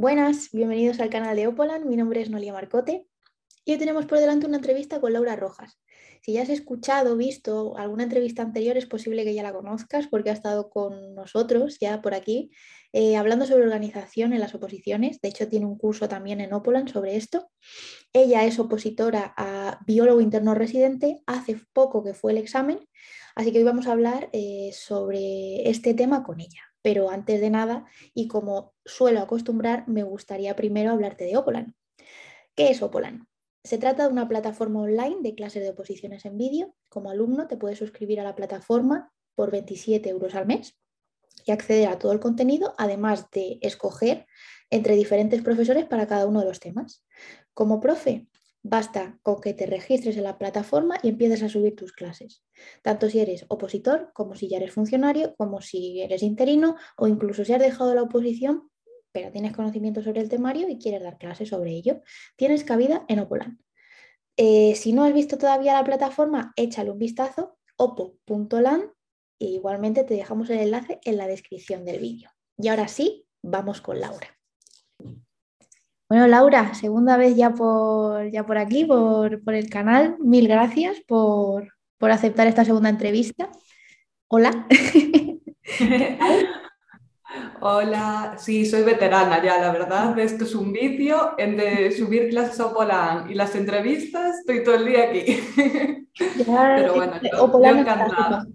Buenas, bienvenidos al canal de Opolan. Mi nombre es Nolia Marcote y hoy tenemos por delante una entrevista con Laura Rojas. Si ya has escuchado, visto alguna entrevista anterior, es posible que ya la conozcas porque ha estado con nosotros ya por aquí eh, hablando sobre organización en las oposiciones. De hecho, tiene un curso también en Opolan sobre esto. Ella es opositora a biólogo interno residente. Hace poco que fue el examen, así que hoy vamos a hablar eh, sobre este tema con ella. Pero antes de nada, y como suelo acostumbrar, me gustaría primero hablarte de Opolan. ¿Qué es Opolan? Se trata de una plataforma online de clases de oposiciones en vídeo. Como alumno te puedes suscribir a la plataforma por 27 euros al mes y acceder a todo el contenido, además de escoger entre diferentes profesores para cada uno de los temas. Como profe, Basta con que te registres en la plataforma y empieces a subir tus clases, tanto si eres opositor como si ya eres funcionario, como si eres interino o incluso si has dejado la oposición pero tienes conocimiento sobre el temario y quieres dar clases sobre ello. Tienes cabida en Opolan. Eh, si no has visto todavía la plataforma, échale un vistazo, opo.lan e igualmente te dejamos el enlace en la descripción del vídeo. Y ahora sí, vamos con Laura. Bueno, Laura, segunda vez ya por, ya por aquí, por, el canal. Mil gracias por, aceptar esta segunda entrevista. Hola. Hola, sí, soy veterana ya, la verdad. Esto es un vicio en de subir clases a Opolan y las entrevistas, estoy todo el día aquí. Pero bueno, yo, encantada.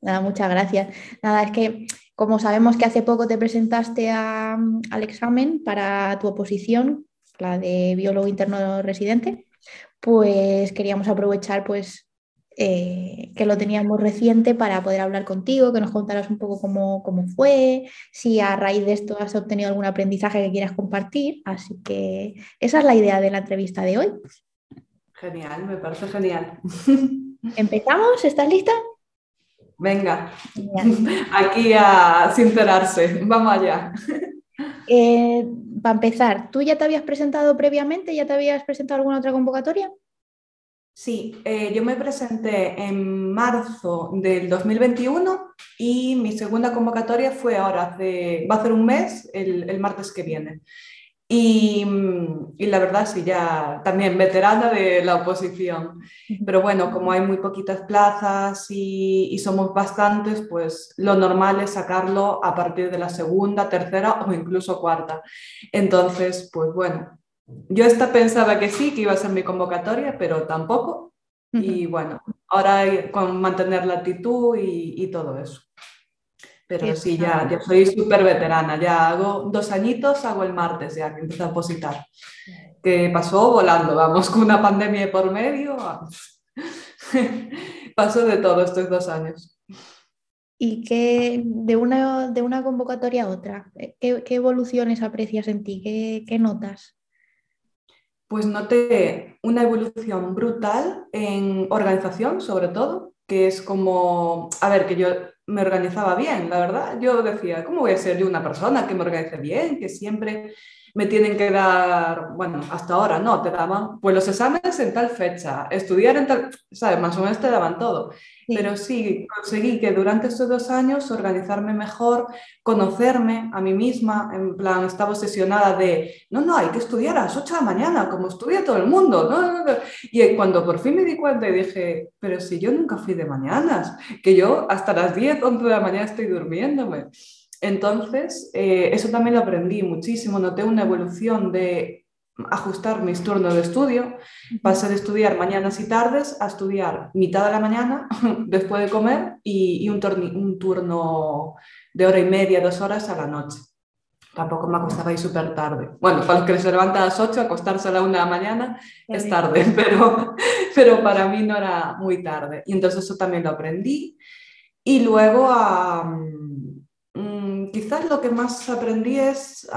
Nada, muchas gracias. Nada, es que como sabemos que hace poco te presentaste al examen para tu oposición, la de biólogo interno residente, pues queríamos aprovechar pues, eh, que lo teníamos reciente para poder hablar contigo, que nos contaras un poco cómo, cómo, fue, si a raíz de esto has obtenido algún aprendizaje que quieras compartir. Así que esa es la idea de la entrevista de hoy. Genial, me parece genial. ¿Empezamos? ¿Estás lista? Venga, aquí a sincerarse, vamos allá. Eh, para empezar, ¿tú ya te habías presentado previamente? ¿Ya te habías presentado alguna otra convocatoria? Sí, eh, yo me presenté en marzo del 2021 y mi segunda convocatoria fue ahora, va a ser un mes, el martes que viene. Y, y, la verdad, sí, ya también veterana de la oposición. Pero bueno, como hay muy poquitas plazas y, y, somos bastantes, pues lo normal es sacarlo a partir de la segunda, tercera o incluso cuarta. Entonces, pues bueno, yo esta pensaba que sí, que iba a ser mi convocatoria, pero tampoco. Y bueno, ahora con mantener la actitud y, y todo eso. Pero sí, ya, ya soy súper veterana, ya hago dos añitos, hago el martes ya que empecé a opositar. Que pasó volando, vamos, con una pandemia por medio. pasó de todo estos dos años. ¿Y qué, de una, de una convocatoria a otra, qué, qué evoluciones aprecias en ti? ¿Qué, ¿Qué notas? Pues noté una evolución brutal en organización, sobre todo, que es como, a ver, que yo me organizaba bien, la verdad. Yo decía, ¿cómo voy a ser yo una persona que me organice bien, que siempre me tienen que dar, bueno, hasta ahora no, te daban pues los exámenes en tal fecha, estudiar en tal, ¿sabes? Más o menos te daban todo. Pero sí, conseguí que durante estos dos años organizarme mejor, conocerme a mí misma, en plan, estaba obsesionada de, no, no, hay que estudiar a las 8 de la mañana, como estudia todo el mundo. ¿no? Y cuando por fin me di cuenta y dije, pero si yo nunca fui de mañanas, que yo hasta las 10, 11 de la mañana estoy durmiéndome. Entonces, eh, eso también lo aprendí muchísimo, noté una evolución de ajustar mis turnos de estudio, pasé de estudiar mañanas y tardes a estudiar mitad de la mañana después de comer y, un, un, turno de hora y media, dos horas a la noche. Tampoco me acostaba ahí súper tarde. Bueno, para los que se levantan a las 8, acostarse a la una de la mañana es tarde, pero, pero para mí no era muy tarde. Y entonces eso también lo aprendí. Y luego a quizás lo que más aprendí es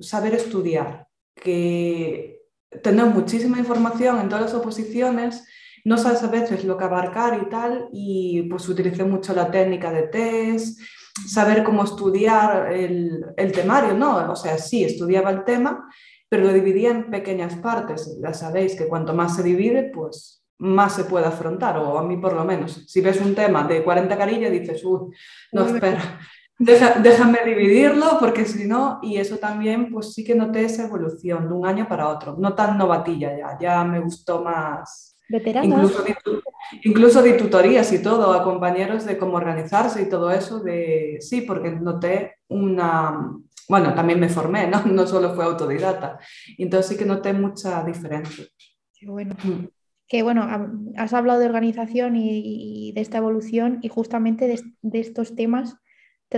saber estudiar, que tener muchísima información en todas las oposiciones, no sabes a veces lo que abarcar y tal, y pues utilicé mucho la técnica de test, saber cómo estudiar el, el temario, ¿no? O sea, sí, estudiaba el tema, pero lo dividía en pequeñas partes. Ya sabéis que cuanto más se divide, pues más se puede afrontar, o a mí por lo menos. Si ves un tema de 40 carillas, dices, uy, no, espera, déjame dividirlo porque si no, y eso también, pues sí que noté esa evolución de un año para otro, no tan novatilla ya, ya me gustó más. Incluso de, incluso de tutorías y todo, a compañeros de cómo organizarse y todo eso, de sí, porque noté una, bueno, también me formé, ¿no? No solo fue autodidata. Entonces sí que noté mucha diferencia. Qué bueno. Mm. Que bueno, has hablado de organización y, de esta evolución y justamente de, estos temas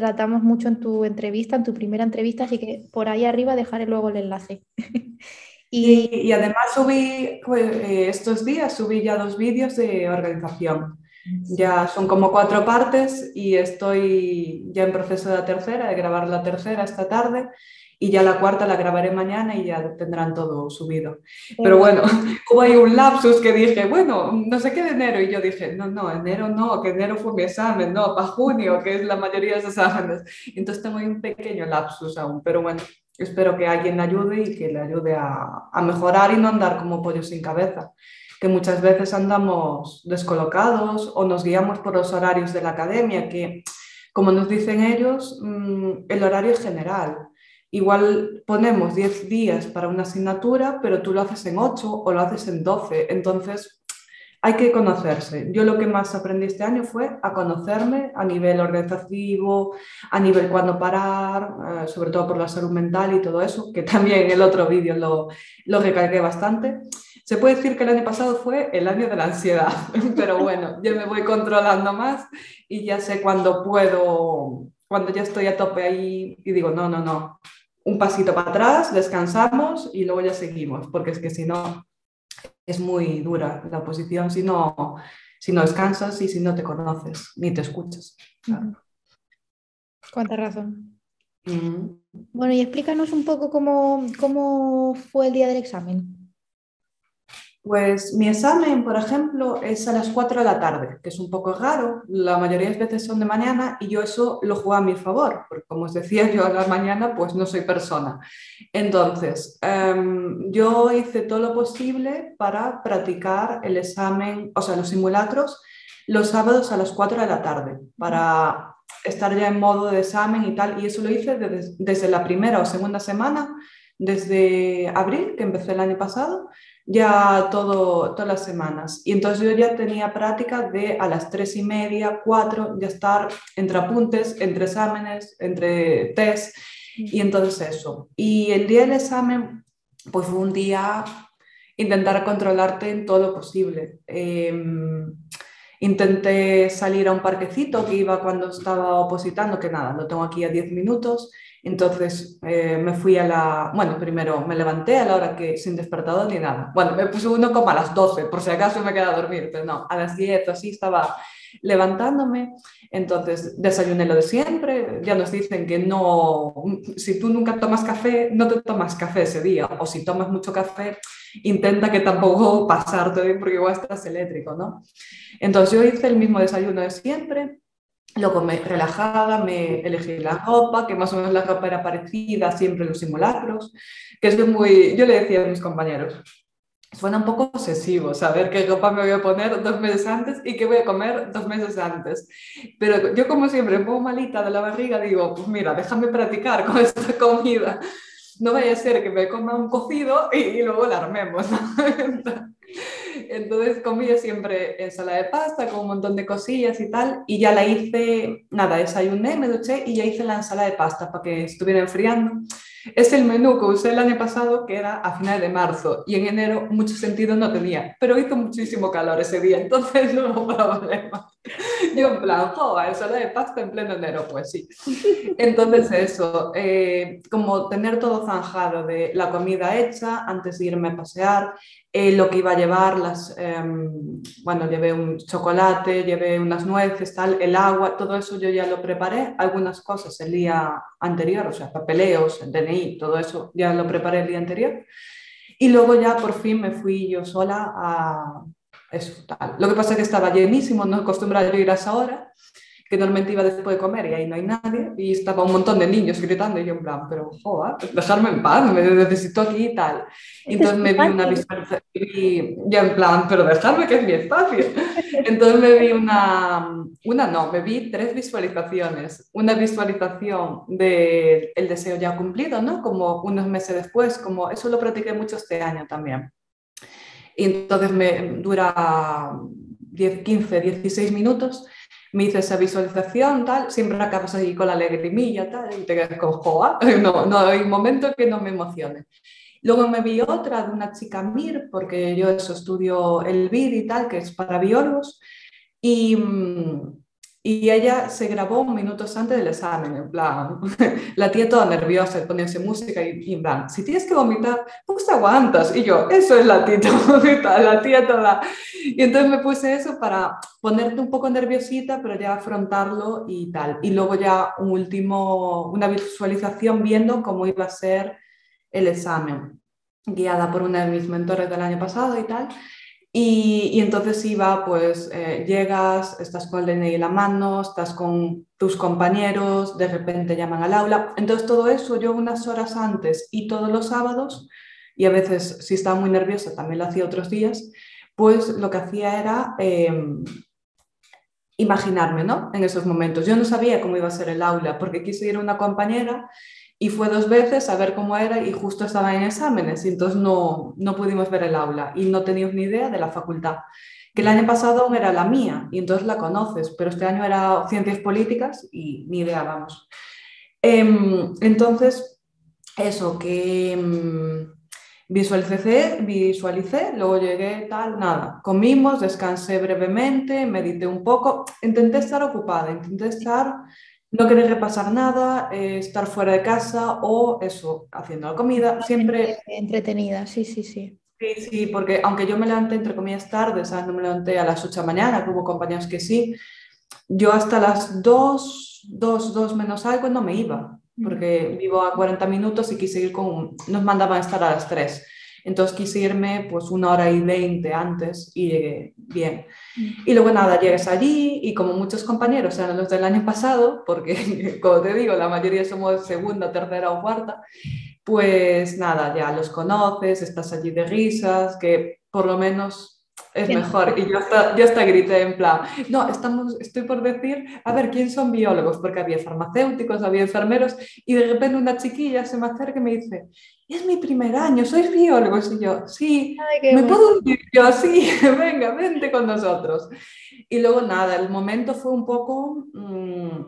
tratamos mucho en tu entrevista, en tu primera entrevista, así que por ahí arriba dejaré luego el enlace. y, y, además subí, pues, eh, estos días subí ya dos vídeos de organización. Ya son como cuatro partes y estoy ya en proceso de la tercera, de grabar la tercera esta tarde y ya la cuarta la grabaré mañana y ya tendrán todo subido. Pero bueno, hubo ahí un lapsus que dije, bueno, no sé qué de enero y yo dije, no, no, enero no, que enero fue mi examen, no, para junio, que es la mayoría de los exámenes. Entonces tengo ahí un pequeño lapsus aún, pero bueno, espero que alguien ayude y que le ayude a, a mejorar y no andar como pollo sin cabeza que muchas veces andamos descolocados o nos guiamos por los horarios de la academia, que como nos dicen ellos, mm, el horario es general. Igual ponemos 10 días para una asignatura, pero tú lo haces en 8 o lo haces en 12. Entonces, hay que conocerse. Yo lo que más aprendí este año fue a conocerme a nivel organizativo, a nivel cuándo parar, eh, sobre todo por la salud mental y todo eso, que también el otro vídeo lo, lo recargué bastante. Se puede decir que el año pasado fue el año de la ansiedad, pero bueno, yo me voy controlando más y ya sé cuándo puedo, cuando ya estoy a tope ahí y digo, no, no, no, un pasito para atrás, descansamos y luego ya seguimos, porque es que si no, es muy dura la oposición si no, si no descansas y si no te conoces ni te escuchas. Cuánta razón. Bueno, y explícanos un poco cómo, cómo fue el día del examen. Pues mi examen, por ejemplo, es a las 4 de la tarde, que es un poco raro, la mayoría de veces son de mañana y yo eso lo juego a mi favor, porque como os decía yo a la mañana, pues no soy persona. Entonces, em, yo hice todo lo posible para practicar el examen, o sea, los simulacros, los sábados a las 4 de la tarde, para estar ya en modo de examen y tal, y eso lo hice desde, desde la primera o segunda semana, desde abril, que empecé el año pasado, ya todo, todas las semanas. Y entonces yo ya tenía práctica de a las tres y media, cuatro, ya estar entre apuntes, entre exámenes, entre test, y entonces eso. Y el día del examen, pues fue un día intentar controlarte en todo lo posible. Em, intenté salir a un parquecito que iba cuando estaba opositando, que nada, lo tengo aquí a 10 minutos, entonces eh, me fui a la, bueno, primero me levanté a la hora que sin despertador ni nada. Bueno, me puse uno como a las 12, por si acaso me quedé a dormir, pero no, a las 10 así estaba levantándome. Entonces desayuné lo de siempre. Ya nos dicen que no, si tú nunca tomas café, no te tomas café ese día. O si tomas mucho café, intenta que tampoco pasarte porque igual estás eléctrico, ¿no? Entonces yo hice el mismo desayuno de siempre Luego me relajada, me elegí la ropa, que más o menos la ropa era parecida siempre los simulacros, que es muy, yo le decía a mis compañeros, suena un poco obsesivo saber qué ropa me voy a poner dos meses antes y qué voy a comer dos meses antes. Pero yo como siempre un poco malita de la barriga digo, pues mira, déjame practicar con esta comida. No vaya a ser que me coma un cocido y, luego la armemos. Entonces comía siempre ensalada de pasta con un montón de cosillas y tal. Y ya la hice, nada, desayuné, me duché y ya hice la ensalada de pasta para que estuviera enfriando. Es el menú que usé el año pasado, que era a finales de marzo, y en enero mucho sentido no tenía, pero hizo muchísimo calor ese día, entonces no hubo problema. Yo en plan, joder, ensalada de pasta en pleno enero, pues sí. Entonces eso, eh, como tener todo zanjado de la comida hecha antes de irme a pasear, eh, lo que iba a llevar, las, em, bueno, llevé un chocolate, llevé unas nueces, tal, el agua, todo eso yo ya lo preparé, algunas cosas el día anterior, o sea, papeleos, el DNI, todo eso ya lo preparé el día anterior. Y luego ya por fin me fui yo sola a eso, tal. Lo que pasa es que estaba llenísimo, no acostumbrado a ir a esa hora, que normalmente iba después de comer y ahí no hay nadie, y estaba un montón de niños gritando y yo en plan, pero joder, dejarme en paz, me necesito aquí y tal. Entonces me vi una visualización, y ya en plan, pero dejarme que es mi espacio. Entonces me vi una, una no, me vi tres visualizaciones. Una visualización del el deseo ya cumplido, ¿no? Como unos meses después, como eso lo practiqué mucho este año también. Y entonces me dura 10, 15, 16 minutos me hice esa visualización, tal, siempre acabas ahí con la alegrimilla, tal, y te quedas con joa, no, no hay momento que no me emocione. Luego me vi otra de una chica Mir, porque yo eso estudio el BID y tal, que es para biólogos, y, mm, y ella se grabó minutos antes del examen, en plan, la tía toda nerviosa, poniéndose música y, en plan, si tienes que vomitar, pues aguantas. Y yo, eso es la tía toda, la tía toda. Y entonces me puse eso para ponerte un poco nerviosita, pero ya afrontarlo y tal. Y luego ya un último, una visualización viendo cómo iba a ser el examen, guiada por una de mis mentores del año pasado y tal. Y, entonces iba, pues eh, llegas, estás con el DNI en la mano, estás con tus compañeros, de repente llaman al aula. Entonces todo eso yo unas horas antes y todos los sábados, y a veces si estaba muy nerviosa también lo hacía otros días, pues lo que hacía era em, imaginarme, ¿no? En esos momentos. Yo no sabía cómo iba a ser el aula porque quise ir a una compañera y fue dos veces a ver cómo era y justo estaba en exámenes y entonces no, no pudimos ver el aula y no teníamos ni idea de la facultad. Que el año pasado era la mía y entonces la conoces, pero este año era ciencias políticas y ni idea, vamos. Em, entonces, eso, que em, visualicé, visualicé, luego llegué, tal, nada. Comimos, descansé brevemente, medité un poco, intenté estar ocupada, intenté estar no querer repasar nada, eh, estar fuera de casa o eso, haciendo la comida, siempre... Entretenida, sí, sí, sí. Sí, sí, porque aunque yo me levanté entre comillas tarde, ¿sabes? No me levanté a las 8 de la mañana, hubo compañeros que sí, yo hasta las 2, 2, 2 menos algo no me iba, porque vivo a 40 minutos y quise ir con... Nos mandaban a estar a las 3. Entonces quise irme pues una hora y veinte antes y llegué bien. Y luego nada, llegues allí y como muchos compañeros eran los del año pasado, porque como te digo, la mayoría somos segunda, tercera o cuarta, pues nada, ya los conoces, estás allí de risas, que por lo menos es mejor. Y yo hasta, yo hasta grité en plan, no, estamos, estoy por decir, a ver, ¿quién son biólogos? Porque había farmacéuticos, había enfermeros, y de repente una chiquilla se me acerca y me dice, es mi primer año, sois biólogos. Y yo, sí, ¿me puedo unir? Yo, sí, venga, vente con nosotros. Y luego nada, el momento fue un poco... Mm,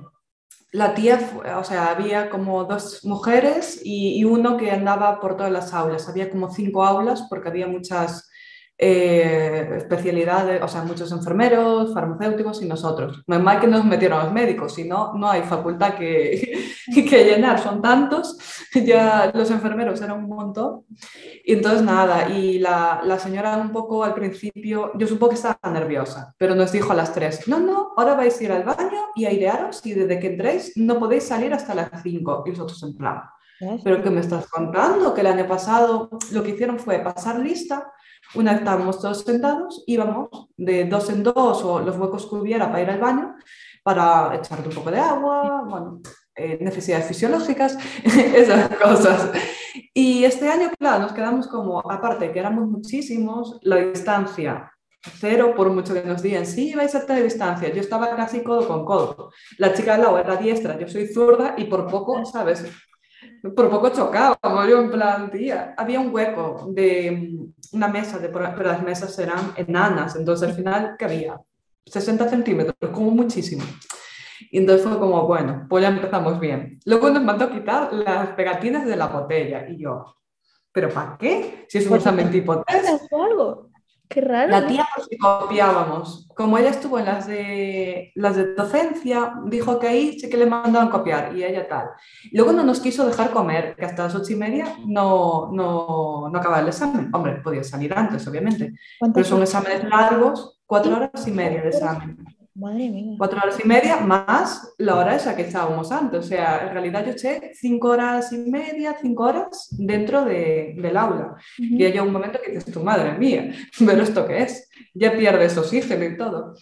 la tía, o sea, había como dos mujeres y, y, uno que andaba por todas las aulas. Había como cinco aulas porque había muchas eh, especialidades, o sea, muchos enfermeros, farmacéuticos y nosotros. No es mal que nos metieron los médicos, si no, no hay facultad que, que llenar, son tantos, ya los enfermeros eran un montón. Y entonces nada, y la, la señora un poco al principio, yo supongo que estaba nerviosa, pero nos dijo a las tres, no, no, ahora vais a ir al baño y airearos y desde que entréis no podéis salir hasta las cinco. Y nosotros en plan, ¿pero qué me estás contando? Que el año pasado lo que hicieron fue pasar lista una vez estábamos todos sentados, íbamos de dos en dos o los huecos que hubiera para ir al baño, para echarte un poco de agua, bueno, eh, necesidades fisiológicas, esas cosas. Y este año, claro, nos quedamos como, aparte que éramos muchísimos, la distancia cero, por mucho que nos digan, sí, vais a tener distancia. Yo estaba casi codo con codo. La chica al lado era diestra, yo soy zurda y por poco, ¿sabes? Por poco chocábamos, yo en plan, tía, había un hueco de una mesa, de, pero las mesas eran enanas, entonces al final, ¿qué había? 60 centímetros, como muchísimo. Y entonces fue como, bueno, pues ya empezamos bien. Luego nos mandó quitar las pegatinas de la botella y yo, ¿pero para qué? Si es un examen tipo test. algo? Qué raro. La tía por si copiábamos. Como ella estuvo en las de, las de docencia, dijo que ahí sí que le mandaban copiar y ella tal. Luego no nos quiso dejar comer, que hasta las ocho y media no, no, no acababa el examen. Hombre, podía salir antes, obviamente. Pero son exámenes largos, cuatro horas y media de examen. Madre mía. Cuatro horas y media más la hora esa que estábamos antes. O sea, en realidad yo eché cinco horas y media, cinco horas dentro de, del aula. Y hay un momento que dices, tu madre mía, pero esto qué es? Ya pierdes oxígeno y todo.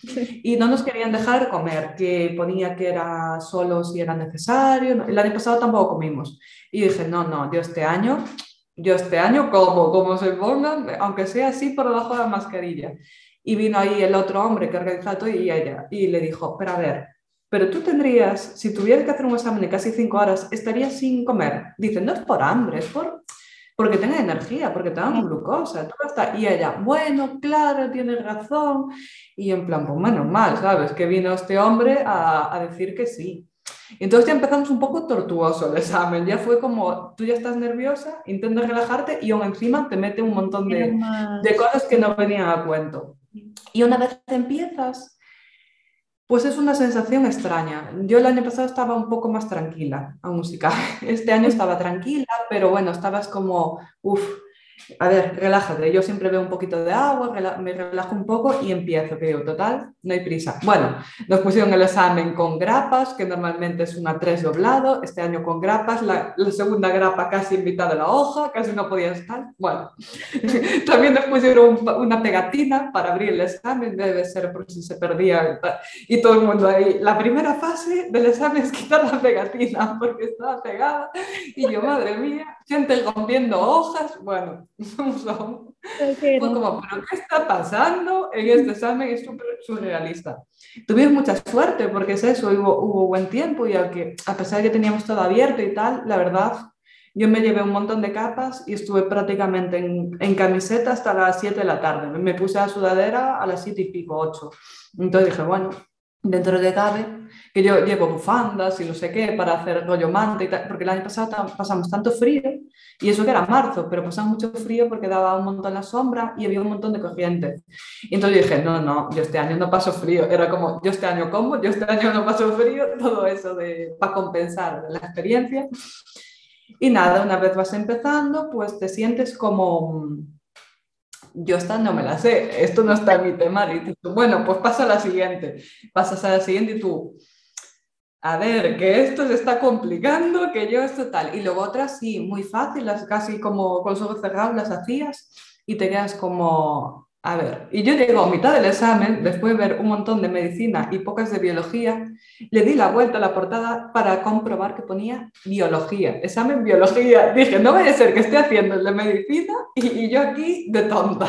Y no nos querían dejar comer, que ponía que era solo si era necesario. El año pasado tampoco comimos. Y dije, no, no, yo este año, yo este año como, como se pongan, aunque sea así por debajo de la mascarilla. Y vino ahí el otro hombre que organizaba todo y ella, y le dijo, pero a ver, pero tú tendrías, si tuvieras que hacer un examen de casi cinco horas, estarías sin comer. Dice, no es por hambre, es por, porque tenga energía, porque tenga glucosa. Y ella, bueno, claro, tienes razón. Y en plan, pues menos mal, ¿sabes? Que vino este hombre a, a decir que sí. Entonces ya empezamos un poco tortuoso el examen, ya fue como, tú ya estás nerviosa, intentas relajarte y aún encima te mete un montón de, de cosas que no venían a cuento. Y una vez empiezas, pues es una sensación extraña. Yo el año pasado estaba un poco más tranquila a música. Este año estaba tranquila, pero bueno, estabas como, uff, a ver, relájate. Yo siempre veo un poquito de agua, me relajo un poco y empiezo, que digo, total, no hay prisa. Bueno, nos pusieron el examen con grapas, que normalmente es una 3 doblado, este año con grapas, la, segunda grapa casi invitada a la hoja, casi no podía estar. Bueno, también nos pusieron una pegatina para abrir el examen, debe ser por si se perdía y todo el mundo ahí. La primera fase del examen es quitar la pegatina porque estaba pegada y yo, madre mía, gente rompiendo hojas, bueno, fue como, ¿pero qué está pasando en este examen? Es súper surrealista. Tuvimos mucha suerte porque es eso, hubo, hubo buen tiempo y que, a pesar de que teníamos todo abierto y tal, la verdad, yo me llevé un montón de capas y estuve prácticamente en, en camiseta hasta las 7 de la tarde. Me puse a sudadera a las 7 y pico, 8. Entonces dije, bueno, dentro de cabe, que yo llevo bufandas y no sé qué para hacer rollo manta y tal, porque el año pasado pasamos tanto frío y eso que era marzo, pero pasaba mucho frío porque daba un montón la sombra y había un montón de corrientes. Y entonces dije, no, no, yo este año no paso frío. Era como, yo este año como, yo este año no paso frío, todo eso de, para compensar la experiencia. Y nada, una vez vas empezando, pues te sientes como, yo esta no me la sé, esto no está en mi tema. Y tú, bueno, pues pasa a la siguiente. Pasas a la siguiente y tú, a ver, que esto se está complicando, que yo esto tal. Y luego otras sí, muy fáciles, casi como con ojos cerrados las hacías y te quedas como, a ver, y yo llego a mitad del examen, después de ver un montón de medicina y pocas de biología, le di la vuelta a la portada para comprobar que ponía biología, examen biología. Dije, no vaya a ser que esté haciendo el de medicina y, yo aquí de tonta.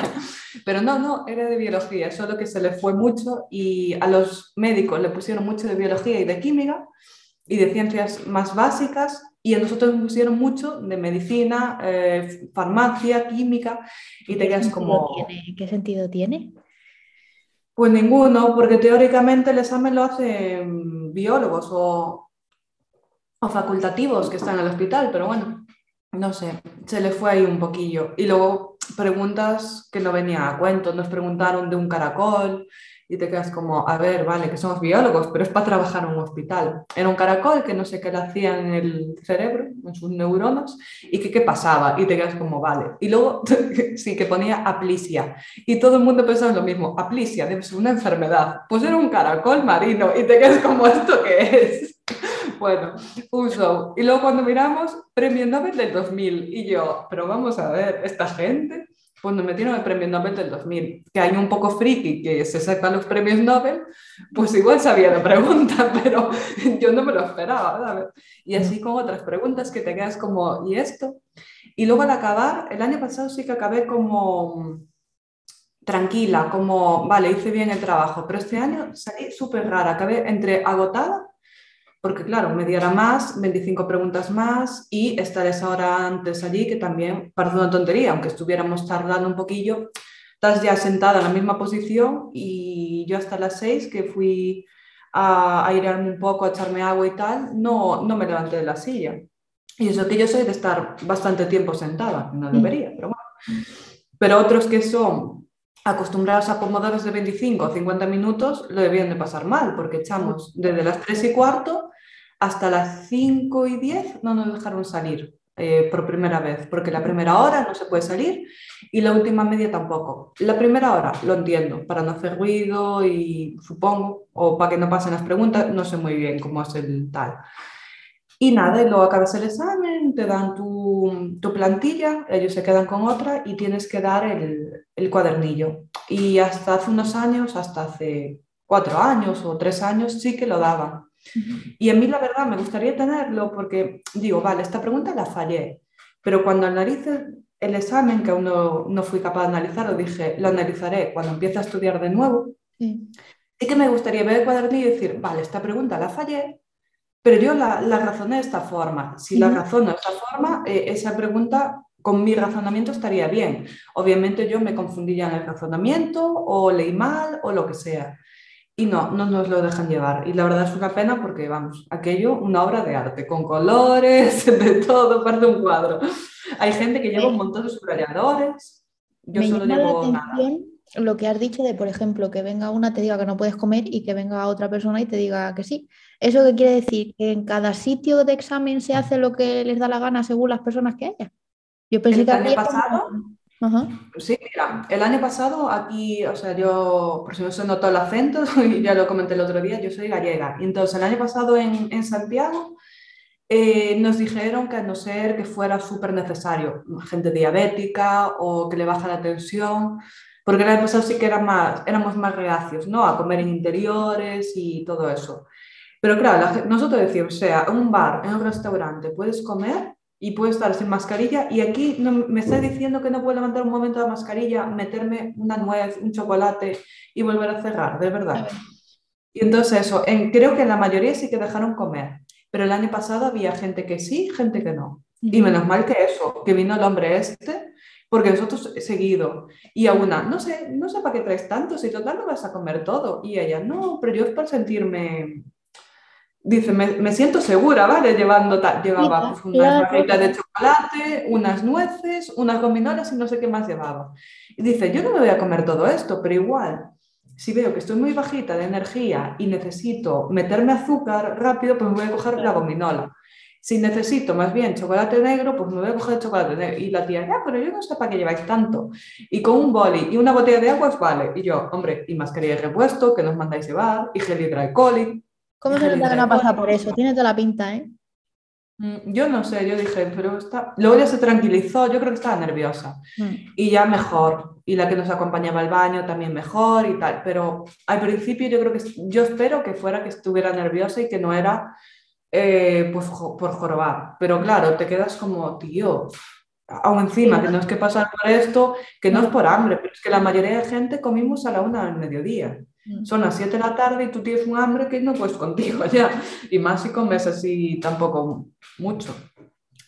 Pero no, no, era de biología, solo que se le fue mucho y a los médicos le pusieron mucho de biología y de química y de ciencias más básicas y a nosotros nos pusieron mucho de medicina, eh, farmacia, química, y te quedas como... ¿Qué sentido tiene? Pues ninguno, porque teóricamente el examen lo hacen biólogos o, o facultativos que están en el hospital, pero bueno, no sé, se le fue ahí un poquillo. Y luego preguntas que no venían a cuento, nos preguntaron de un caracol, y te quedas como, a ver, vale, que somos biólogos, pero es para trabajar en un hospital. Era un caracol que no sé qué le hacía en el cerebro, en sus neuronas, y que qué pasaba, y te quedas como, vale. Y luego sí que ponía aplisia, y todo el mundo pensaba lo mismo, aplisia, debe ser una enfermedad. Pues era un caracol marino, y te quedas como, ¿esto qué es? Bueno, un show. Y luego cuando miramos, premio Nobel del 2000, y yo, pero vamos a ver, esta gente cuando metieron el premio Nobel del 2000, que hay un poco friki que se sepan los premios Nobel, pues igual sabía la pregunta, pero yo no me lo esperaba, ¿verdad? Y así con otras preguntas que te quedas como, ¿y esto? Y luego al acabar, el año pasado sí que acabé como tranquila, como, vale, hice bien el trabajo, pero este año salí súper rara, acabé entre agotada porque claro, media hora más, 25 preguntas más y estar esa hora antes allí, que también parece una tontería, aunque estuviéramos tardando un poquillo, estás ya sentada en la misma posición y yo hasta las 6 que fui a, airearme un poco, a echarme agua y tal, no, no me levanté de la silla. Y eso que yo soy de estar bastante tiempo sentada, no debería, pero bueno. Pero otros que son acostumbrados a pomodores de 25 o 50 minutos, lo debían de pasar mal, porque echamos desde las 3 y cuarto hasta las 5 y 10 no nos dejaron salir. eh, por primera vez, porque la primera hora no se puede salir y la última media tampoco. La primera hora lo entiendo, para no hacer ruido y supongo, o para que no pasen las preguntas, no sé muy bien cómo es el tal. Y nada, y luego acabas el examen, te dan tu, tu, plantilla, ellos se quedan con otra y tienes que dar el, el, cuadernillo. Y hasta hace unos años, hasta hace cuatro años o tres años, sí que lo daban. Y a mí la verdad me gustaría tenerlo porque digo, vale, esta pregunta la fallé, pero cuando analice el examen, que aún no, no fui capaz de analizarlo, dije, lo analizaré cuando empiece a estudiar de nuevo. Sí. sí que me gustaría ver el cuadernillo y decir, vale, esta pregunta la fallé, pero yo la, la razoné de esta forma. Si la razono de esta forma, eh, esa pregunta con mi razonamiento estaría bien. Obviamente yo me confundí ya en el razonamiento o leí mal o lo que sea. Y no, no nos lo dejan llevar. Y la verdad es una pena porque, vamos, aquello, una obra de arte, con colores, de todo, parte un cuadro. Hay gente que lleva un montón de subrayadores. Yo solo llevo nada lo que has dicho de, por ejemplo, que venga una te diga que no puedes comer y que venga otra persona y te diga que sí. ¿Eso qué quiere decir? ¿Que en cada sitio de examen se hace lo que les da la gana según las personas que haya? Yo pensé ¿El que año pasado? Sí, mira, el año pasado aquí, o sea, yo, por si no se notó el acento, ya lo comenté el otro día, yo soy gallega. Y entonces el año pasado en, en Santiago eh, nos dijeron que a no ser que fuera súper necesario, gente diabética o que le baja la tensión, porque el año pasado sí que era más, éramos más reacios, ¿no? A comer en interiores y todo eso. Pero claro, nosotros decimos, o sea, en un bar, en un restaurante, puedes comer y puedes estar sin mascarilla y aquí no, me está diciendo que no puedo levantar un momento la mascarilla, meterme una nuez, un chocolate y volver a cerrar, de verdad. Y entonces eso, en, creo que la mayoría sí que dejaron comer, pero el año pasado había gente que sí, gente que no. Y menos mal que eso, que vino el hombre este porque nosotros seguido. Y a una, no sé, no sé para qué traes tanto, si total no vas a comer todo. Y ella, no, pero yo es para sentirme, dice, me, siento segura, ¿vale? Llevando, llevaba pues, unas barritas de chocolate, unas nueces, unas gominolas y no sé qué más llevaba. Y dice, yo no me voy a comer todo esto, pero igual, si veo que estoy muy bajita de energía y necesito meterme azúcar rápido, pues me voy a coger la gominola. Si necesito más bien chocolate negro, pues me voy a coger chocolate negro. Y la tía, ya, pero yo no sé para qué lleváis tanto. Y con un boli y una botella de agua, vale. Y yo, hombre, y mascarilla de repuesto que nos mandáis llevar, y gel hidroalcohólico. ¿Cómo se nota que no pasa por eso? Tiene toda la pinta, ¿eh? Mm, yo no sé, yo dije, pero está... Luego ya se tranquilizó, yo creo que estaba nerviosa. Mm. Y ya mejor. Y la que nos acompañaba al baño también mejor y tal. Pero al principio yo creo que, yo espero que fuera que estuviera nerviosa y que no era eh, pues, por jorobar. Pero claro, te quedas como, tío, aún encima, que no es que pasar por esto, que no es por hambre, pero es que la mayoría de gente comimos a la una del mediodía. Mm. Son las 7 de la tarde y tú tienes un hambre que no puedes contigo ya. Y más si comes así tampoco mucho.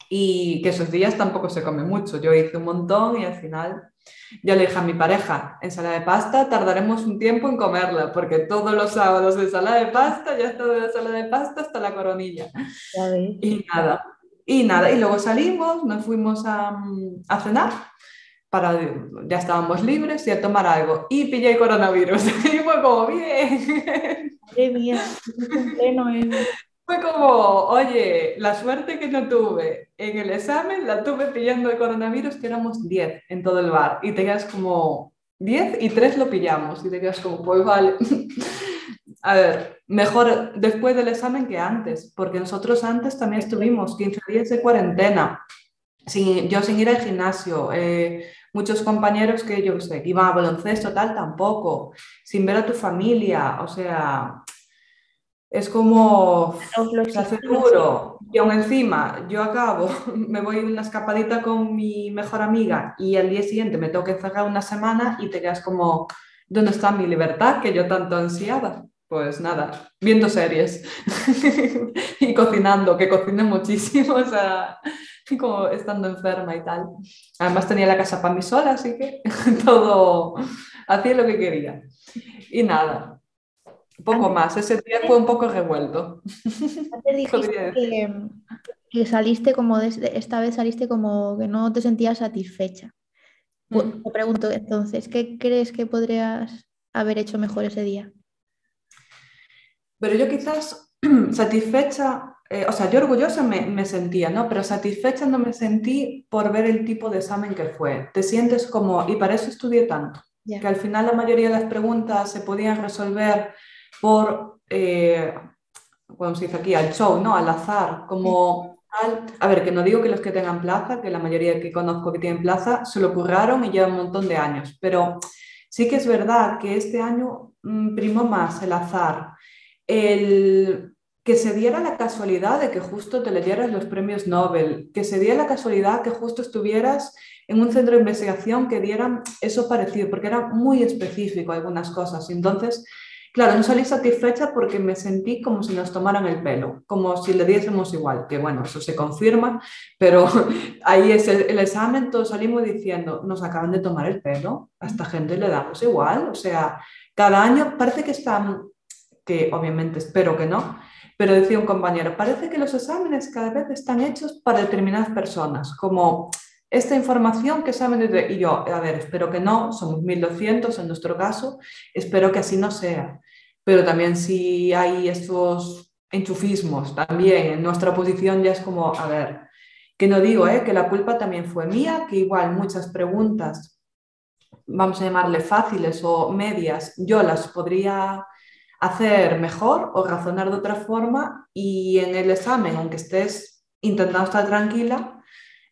Y que esos días tampoco se come mucho. Yo hice un montón y al final yo le dije a mi pareja, ensalada de pasta, tardaremos un tiempo en comerla, porque todos los sábados ensalada de pasta, ya está de la ensalada de pasta hasta la coronilla. Y nada, y nada, y luego salimos, nos fuimos a, a cenar, para, ya estábamos libres y a tomar algo, y pillé el coronavirus, y fue como, bien. Qué bien, pleno en... Fue como, oye, la suerte que no tuve en el examen la tuve pillando el coronavirus, que éramos 10 en todo el bar. Y te quedas como 10 y 3 lo pillamos. Y te quedas como, pues vale. A ver, mejor después del examen que antes, porque nosotros antes también estuvimos 15 días de cuarentena. Sin, yo sin ir al gimnasio, eh, muchos compañeros que yo sé, que iban a baloncesto, tal, tampoco, sin ver a tu familia, o sea, es como se hace duro y aún encima yo acabo, me voy una escapadita con mi mejor amiga y al día siguiente me tengo que cerrar una semana y te quedas como, ¿dónde está mi libertad que yo tanto ansiaba? Pues nada, viendo series y cocinando, que cocine muchísimo, o sea, como estando enferma y tal. Además tenía la casa para mí sola, así que todo, hacía lo que quería. Y nada, poco más, ese día fue un poco revuelto. que, saliste como, esta vez saliste como que no te sentías satisfecha. Pues, mm. Te pregunto entonces, ¿qué crees que podrías haber hecho mejor ese día? Pero yo quizás satisfecha, eh, o sea, yo orgullosa me, sentía, ¿no? Pero satisfecha no me sentí por ver el tipo de examen que fue. Te sientes como, y para eso estudié tanto, que al final la mayoría de las preguntas se podían resolver por, eh, se dice aquí, al show, ¿no? Al azar, como... a ver, que no digo que los que tengan plaza, que la mayoría que conozco que tienen plaza, se lo curraron y llevan un montón de años, pero sí que es verdad que este año mm, primó más el azar, el que se diera la casualidad de que justo te leyeras los premios Nobel, que se diera la casualidad que justo estuvieras en un centro de investigación que dieran eso parecido, porque era muy específico algunas cosas. Entonces, claro, no salí satisfecha porque me sentí como si nos tomaran el pelo, como si le diésemos igual, que bueno, eso se confirma, pero ahí es el, examen, todos salimos diciendo, nos acaban de tomar el pelo, a esta gente le damos igual, o sea, cada año parece que están, que obviamente espero que no, pero decía un compañero, parece que los exámenes cada vez están hechos para determinadas personas, como esta información que saben. Y yo, a ver, espero que no, somos 1200 en nuestro caso, espero que así no sea. Pero también si hay estos enchufismos, también en nuestra posición ya es como, a ver, que no digo ¿eh? que la culpa también fue mía, que igual muchas preguntas, vamos a llamarle fáciles o medias, yo las podría hacer mejor o razonar de otra forma y en el examen, aunque estés intentando estar tranquila,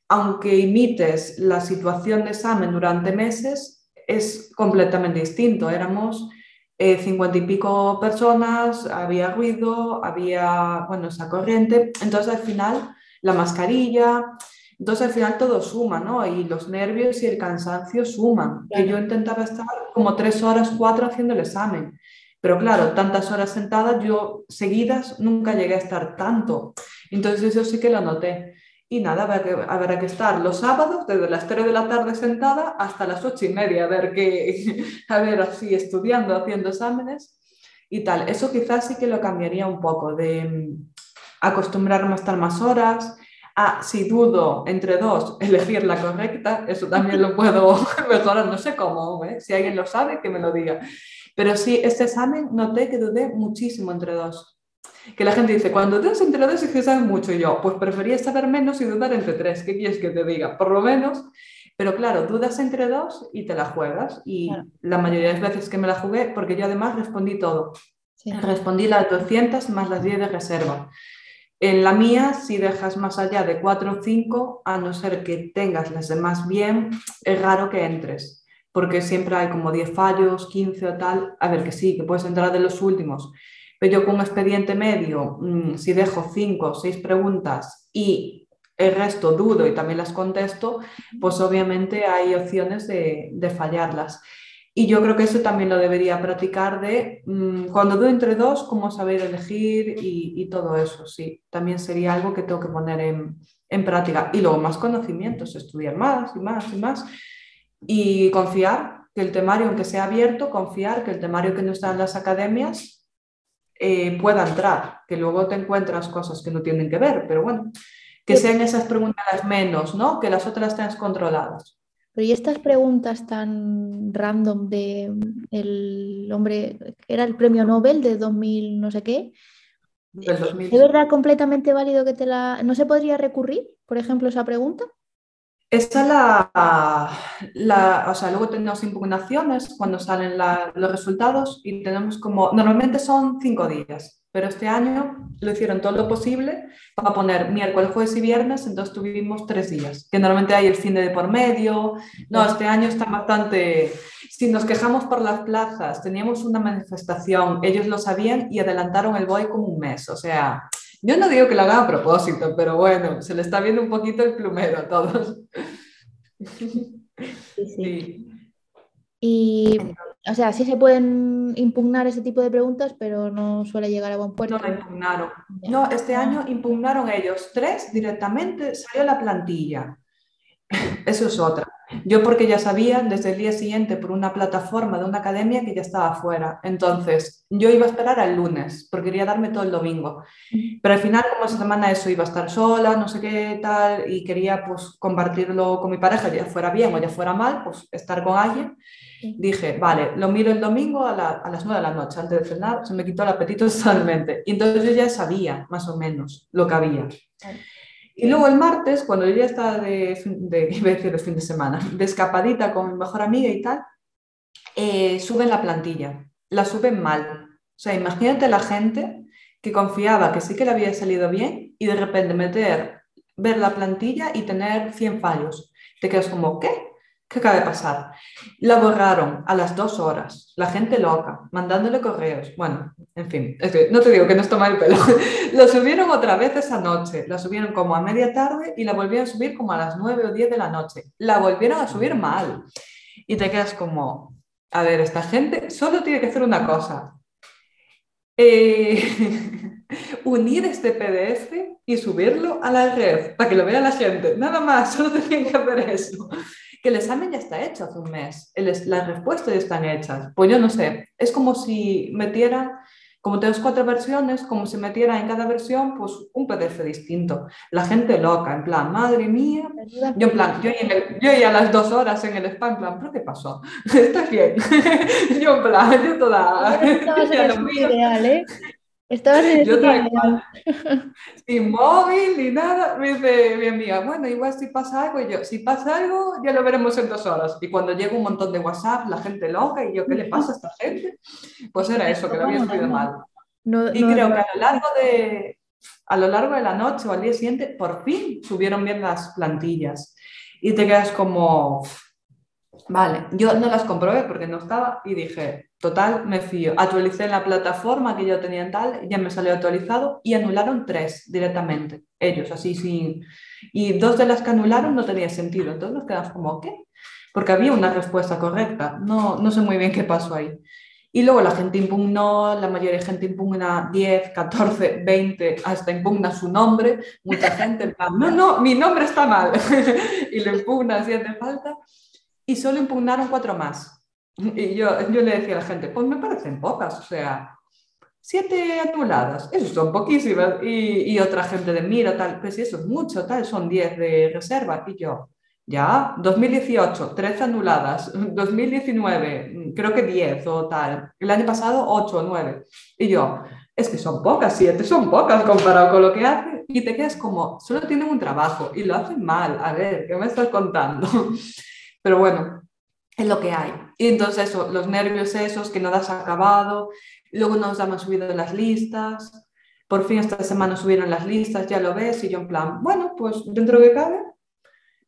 aunque imites la situación de examen durante meses, es completamente distinto. Éramos eh, cincuenta y pico personas, había ruido, había, bueno, esa corriente, entonces al final la mascarilla, entonces al final todo suma, ¿no? Y los nervios y el cansancio suman. Que yo intentaba estar como tres horas, cuatro haciendo el examen pero claro, tantas horas sentadas, yo seguidas nunca llegué a estar tanto. Entonces eso sí que lo noté. Y nada, habrá que, estar los sábados desde las 3 de la tarde sentada hasta las 8 y media, a ver, que, a ver así estudiando, haciendo exámenes y tal. Eso quizás sí que lo cambiaría un poco, de mm, acostumbrarme a estar más horas, a, si dudo entre dos, elegir la correcta, eso también lo puedo mejorar, no sé cómo, ¿eh? si alguien lo sabe, que me lo diga. Pero sí, este examen noté que dudé muchísimo entre dos. Que la gente dice, cuando dudas entre dos es que sabes mucho. Y yo, pues prefería saber menos y dudar entre tres. ¿Qué quieres que te diga? Por lo menos. Pero claro, dudas entre dos y te la juegas. Y la mayoría de las veces que me la jugué, porque yo además respondí todo. Respondí las 200 más las 10 de reserva. En la mía, si dejas más allá de 4 o 5, a no ser que tengas las demás bien, es raro que entres porque siempre hay como 10 fallos, 15 o tal. A ver, que sí, que puedes entrar de los últimos, pero yo con un expediente medio, mm, si dejo 5 o 6 preguntas y el resto dudo y también las contesto, pues obviamente hay opciones de, fallarlas. Y yo creo que eso también lo debería practicar de mm, cuando dudo entre dos, cómo saber elegir y, todo eso, sí. También sería algo que tengo que poner en, en práctica. Y luego más conocimientos, estudiar más y más y más y confiar que el temario, aunque sea abierto, confiar que el temario que no está en las academias eh, pueda entrar, que luego te encuentras cosas que no tienen que ver, pero bueno, que sean esas preguntas menos, ¿no? Que las otras tengas controladas. Pero y estas preguntas tan random de el hombre, era el premio Nobel de 2000 no sé qué, ¿es verdad completamente válido que te la... ¿No se podría recurrir, por ejemplo, esa pregunta? Esa la, la, o sea, luego tenemos impugnaciones cuando salen los resultados y tenemos como, normalmente son cinco días, pero este año lo hicieron todo lo posible. Para poner miércoles, jueves y viernes, entonces tuvimos tres días, que normalmente hay el fin de por medio, no, este año está bastante, si nos quejamos por las plazas, teníamos una manifestación, ellos lo sabían y adelantaron el BOE como un mes, o sea, yo no digo que lo hagan a propósito, pero bueno, se le está viendo un poquito el plumero a todos. Sí, sí. Y, o sea, sí se pueden impugnar ese tipo de preguntas, pero no suele llegar a buen puerto. No la impugnaron. No, este año impugnaron ellos tres directamente, salió la plantilla. Eso es otra. Yo porque ya sabía desde el día siguiente por una plataforma de una academia que ya estaba fuera. Entonces, yo iba a esperar al lunes porque quería darme todo el domingo. Pero al final, como esa semana eso iba a estar sola, no sé qué tal, y quería pues compartirlo con mi pareja, ya fuera bien o ya fuera mal, pues estar con alguien. Dije, vale, lo miro el domingo a, las 9 de la noche, antes de cenar, se me quitó el apetito totalmente. Y entonces yo ya sabía más o menos lo que había. Y luego el martes, cuando yo ya estaba de, de, de fin de semana, de escapadita con mi mejor amiga y tal, eh, suben la plantilla, la suben mal. O sea, imagínate la gente que confiaba que sí que le había salido bien y de repente meter, ver la plantilla y tener 100 fallos. Te quedas como, ¿qué? ¿Qué acaba de pasar? La borraron a las dos horas, la gente loca, mandándole correos. Bueno, en fin, es que no te digo que no es tomar el pelo. la subieron otra vez esa noche, la subieron como a media tarde y la volvieron a subir como a las nueve o diez de la noche. La volvieron a subir mal. Y te quedas como, a ver, esta gente solo tiene que hacer una cosa. Eh, unir este PDF y subirlo a la red para que lo vea la gente. Nada más, solo tenían que hacer eso que el examen ya está hecho hace un mes, las respuestas ya están hechas. Pues yo no sé, es como si metiera, como tenemos cuatro versiones, como si metiera en cada versión pues un PDF distinto. La gente loca, en plan, madre mía. Yo en plan, yo, en el, yo ya a las dos horas en el spam, en plan, ¿pero qué pasó? ¿Estás bien? yo en plan, yo toda... ideal, ¿eh? Estabas en Yo sin móvil ni nada. Me dice mi amiga, bueno, igual si pasa algo, y yo, si pasa algo, ya lo veremos en dos horas. Y cuando llega un montón de WhatsApp, la gente loca, y yo, ¿qué le pasa a esta gente? Pues era eso, que lo había escrito mal. y creo que a lo largo de a lo largo de la noche o al día siguiente, por fin subieron bien las plantillas. Y te quedas como, vale, yo no las comprobé porque no estaba y dije, Total, me fío. Actualicé la plataforma que yo tenía en tal, ya me salió actualizado y anularon tres directamente, ellos, así sin... Y dos de las que anularon no tenía sentido, entonces nos quedamos como, ¿qué? Porque había una respuesta correcta, no, no sé muy bien qué pasó ahí. Y luego la gente impugnó, la mayoría de gente impugna 10, 14, 20, hasta impugna su nombre. Mucha gente, no, no, mi nombre está mal. y lo impugna si hace falta. Y solo impugnaron cuatro más. Y yo, yo le decía a la gente, pues me parecen pocas, o sea, siete anuladas, eso son poquísimas. Y, otra gente de mira, tal, pues eso es mucho, tal, son diez de reserva. Y yo, ya, 2018, 13 anuladas, 2019, creo que 10 o tal, el año pasado 8 o 9. Y yo, es que son pocas, siete son pocas comparado con lo que hacen. Y te quedas como, solo tienen un trabajo y lo hacen mal, a ver, ¿qué me estás contando? Pero bueno, es lo que hay. Y entonces eso, los nervios esos que no has acabado, luego nos han subido las listas, por fin esta semana subieron las listas, ya lo ves, y yo en plan, bueno, pues dentro de cabe,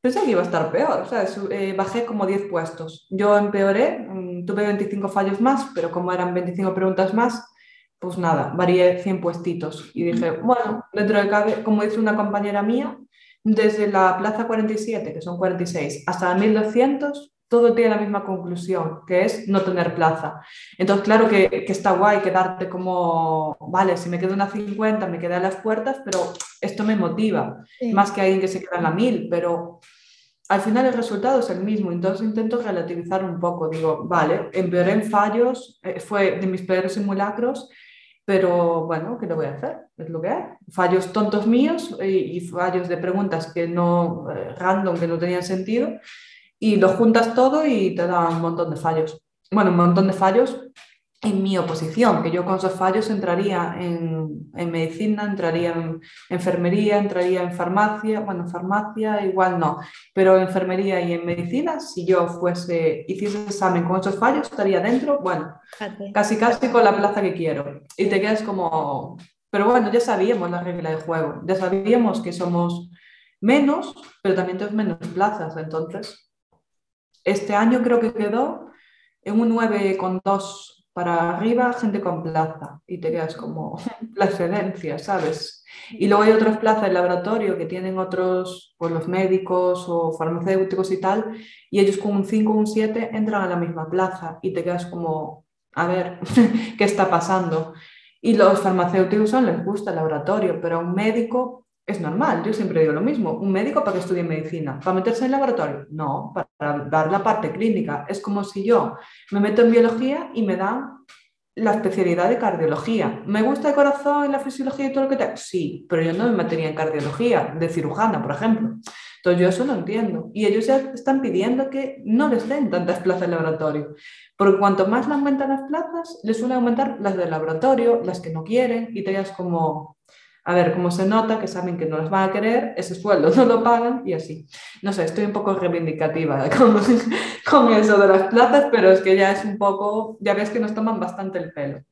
pensé que iba a estar peor, o sea, eh, bajé como 10 puestos. Yo empeoré, mm, tuve 25 fallos más, pero como eran 25 preguntas más, pues nada, varié 100 puestitos. Y dije, bueno, dentro de cabe, como dice una compañera mía, desde la plaza 47, que son 46, hasta 1200, todo tiene la misma conclusión, que es no tener plaza. Entonces, claro que, que, está guay quedarte como, vale, si me quedo una 50, me quedé a las puertas, pero esto me motiva, más que alguien que se queda en la 1000, pero al final el resultado es el mismo, entonces intento relativizar un poco, digo, vale, empeoré en fallos, eh, fue de mis peores simulacros, pero bueno, ¿qué lo voy a hacer? Es lo que hay. Fallos tontos míos y, fallos de preguntas que no, eh, random, que no tenían sentido, y lo juntas todo y te da un montón de fallos. Bueno, un montón de fallos en mi oposición, que yo con esos fallos entraría en, en, medicina, entraría en enfermería, entraría en farmacia, bueno, farmacia igual no, pero enfermería y en medicina, si yo fuese, hiciese examen con esos fallos, estaría dentro, bueno, casi casi con la plaza que quiero. Y te quedas como, pero bueno, ya sabíamos la regla de juego, ya sabíamos que somos menos, pero también tenemos menos plazas, entonces este año creo que quedó en un 9,2 para arriba, gente con plaza, y te quedas como la excedencia, ¿sabes? Y luego hay otras plazas de laboratorio que tienen otros, pues los médicos o farmacéuticos y tal, y ellos con un 5 o un 7 entran a la misma plaza y te quedas como, a ver, ¿qué está pasando? Y los farmacéuticos son, les gusta el laboratorio, pero a un médico es normal, yo siempre digo lo mismo. Un médico para que estudie medicina, para meterse en el laboratorio, no, para dar la parte clínica. Es como si yo me meto en biología y me dan la especialidad de cardiología. ¿Me gusta el corazón y la fisiología y todo lo que te... Sí, pero yo no me metería en cardiología, de cirujana, por ejemplo. Entonces yo eso no entiendo. Y ellos ya están pidiendo que no les den tantas plazas de laboratorio. Porque cuanto más le aumentan las plazas, les suelen aumentar las del laboratorio, las que no quieren, y te como, a ver cómo se nota que saben que no las van a querer, ese sueldo no lo pagan y así. No sé, estoy un poco reivindicativa con, con eso de las plazas, pero es que ya es un poco, ya ves que nos toman bastante el pelo.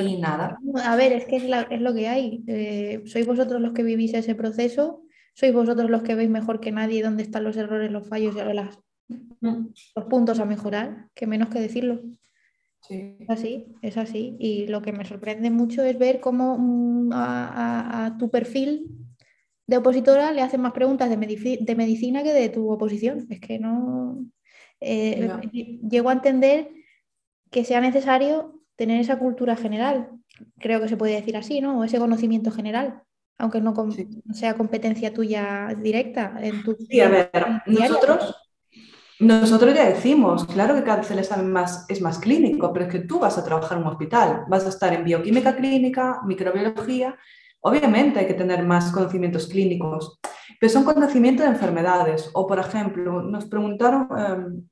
Y nada. A ver, es que es, es lo que hay. Eh, sois vosotros los que vivís ese proceso, sois vosotros los que veis mejor que nadie dónde están los errores, los fallos y las, mm. los puntos a mejorar, que menos que decirlo. Es así, es así. Y lo que me sorprende mucho es ver cómo mm, a, tu perfil de opositora le hacen más preguntas de, medicina que de tu oposición. Es que no, eh, Llego a entender que sea necesario tener esa cultura general, creo que se puede decir así, ¿no? O ese conocimiento general, aunque no sea competencia tuya directa en tu... Sí, a ver, nosotros nosotros ya decimos, claro que cada vez el examen más, es más clínico, pero es que tú vas a trabajar en un hospital, vas a estar en bioquímica clínica, microbiología, obviamente hay que tener más conocimientos clínicos, pero son conocimientos de enfermedades. O, por ejemplo, nos preguntaron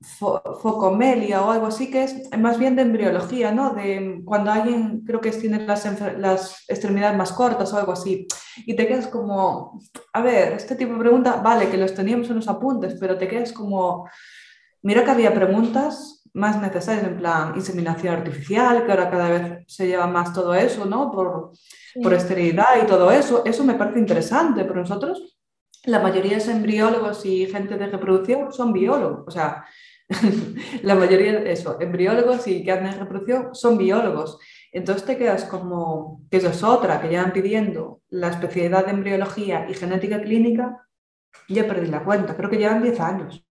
em, focomelia o algo así, que es más bien de embriología, ¿no? De cuando alguien, creo que tiene las, las extremidades más cortas o algo así, y te quedas como, a ver, este tipo de pregunta, vale, que los teníamos en los apuntes, pero te quedas como, mira que había preguntas más necesarias, en plan inseminación artificial, que ahora cada vez se lleva más todo eso, ¿no? Por, por esterilidad y todo eso, eso me parece interesante, pero nosotros la mayoría de embriólogos y gente de reproducción son biólogos. O sea, la mayoría de eso, embriólogos y que hacen reproducción son biólogos. Entonces te quedas como, que eso es otra, que llevan pidiendo la especialidad de embriología y genética clínica, ya perdí la cuenta, creo que llevan 10 años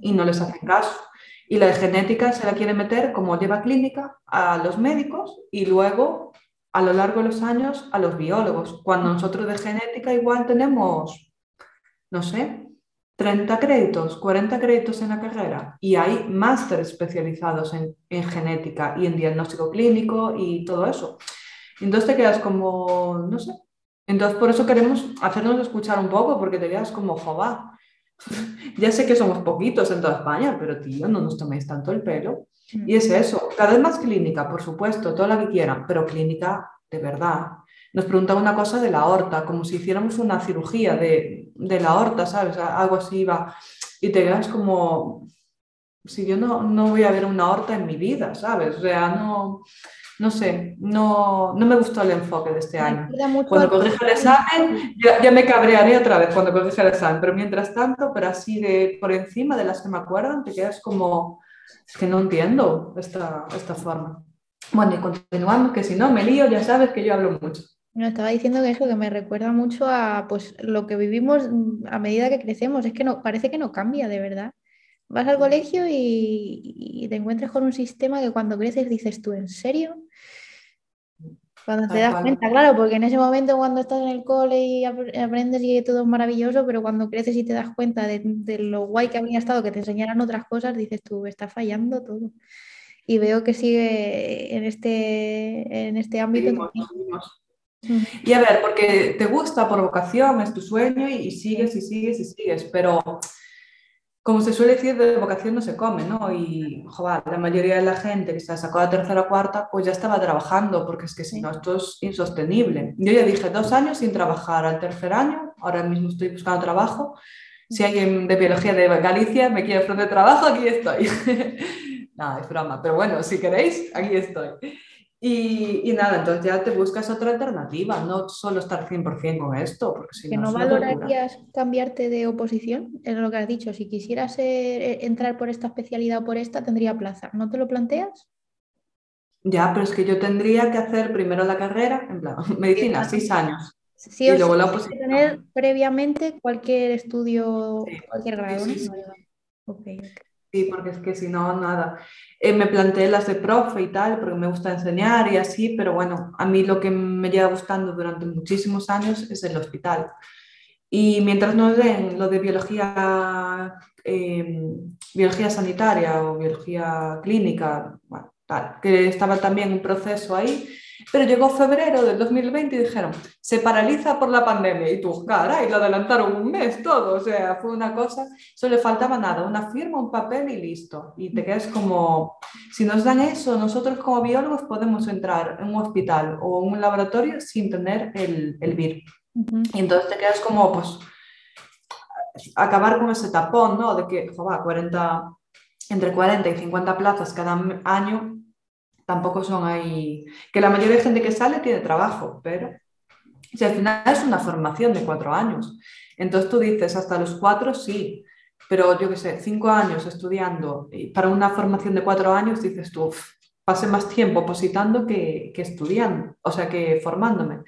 y no les hacen caso. Y la de genética se la quiere meter como lleva clínica a los médicos y luego a lo largo de los años a los biólogos, cuando nosotros de genética igual tenemos, no sé, 30 créditos, 40 créditos en la carrera y hay másteres especializados en, genética y en diagnóstico clínico y todo eso. Entonces te quedas como, no sé. Entonces por eso queremos hacernos escuchar un poco porque te quedas como, jova. ya sé que somos poquitos en toda España, pero tío, no nos toméis tanto el pelo. Y es eso, cada vez más clínica, por supuesto, toda la que quieran, pero clínica de verdad, nos preguntaba una cosa de la aorta, como si hiciéramos una cirugía de, de la aorta, ¿sabes? Algo así iba. Y te quedas como, si yo no, no voy a ver una aorta en mi vida, ¿sabes? O sea, no, no sé, no, no me gustó el enfoque de este año. Cuando corrija el examen, ya, ya, me cabrearé otra vez cuando corrija el examen, pero mientras tanto, pero así de por encima de las que me acuerdan, te quedas como, es que no entiendo esta, esta forma. Bueno, y continuando, que si no me lío, ya sabes que yo hablo mucho. No, estaba diciendo que eso que me recuerda mucho a pues, lo que vivimos a medida que crecemos. Es que no, parece que no cambia de verdad. Vas al colegio y, te encuentras con un sistema que cuando creces dices tú, ¿en serio? Cuando te das cuenta, claro, porque en ese momento cuando estás en el cole y aprendes y todo es maravilloso, pero cuando creces y te das cuenta de, lo guay que habría estado que te enseñaran otras cosas, dices tú, está fallando todo. Y veo que sigue en este, en este ámbito. Y a ver, porque te gusta por vocación, es tu sueño y, sigues y sigues y sigues, pero como se suele decir, de vocación no se come, ¿no? Y joder, la mayoría de la gente que se sacó a tercera o cuarta, pues ya estaba trabajando, porque es que si no, esto es insostenible. Yo ya dije dos años sin trabajar, al tercer año, ahora mismo estoy buscando trabajo. Si alguien de biología de Galicia me quiere ofrecer trabajo, aquí estoy. Nada, es broma, pero bueno, si queréis, aquí estoy. Y, nada, entonces ya te buscas otra alternativa, no solo estar 100% con esto. Porque si ¿Que no, valorarías cambiarte de oposición? Es lo que has dicho, si quisieras eh, entrar por esta especialidad o por esta, tendría plaza. ¿No te lo planteas? Ya, pero es que yo tendría que hacer primero la carrera, en plan, medicina, seis años. Sí, y luego la oposición. tener previamente cualquier estudio, cualquier grado. Sí, Sí, porque es que si no, nada. Eh, me planteé las de profe y tal, porque me gusta enseñar y así, pero bueno, a mí lo que me lleva gustando durante muchísimos años es el hospital. Y mientras no den lo de biología, eh, biología sanitaria o biología clínica, bueno, tal, que estaba también un proceso ahí, pero llegó febrero del 2020 y dijeron, se paraliza por la pandemia. Y tú, cara, y lo adelantaron un mes todo. O sea, fue una cosa, solo le faltaba nada, una firma, un papel y listo. Y te quedas como, si nos dan eso, nosotros como biólogos podemos entrar en un hospital o en un laboratorio sin tener el, el virus. Y entonces te quedas como, pues, acabar con ese tapón, ¿no? De que, joder, 40, entre 40 y 50 plazas cada año tampoco son ahí, que la mayoría de gente que sale tiene trabajo, pero si al final es una formación de cuatro años, entonces tú dices hasta los cuatro sí, pero yo qué sé, cinco años estudiando y para una formación de cuatro años dices tú, pasé más tiempo positando que, que estudiando, o sea, que formándome.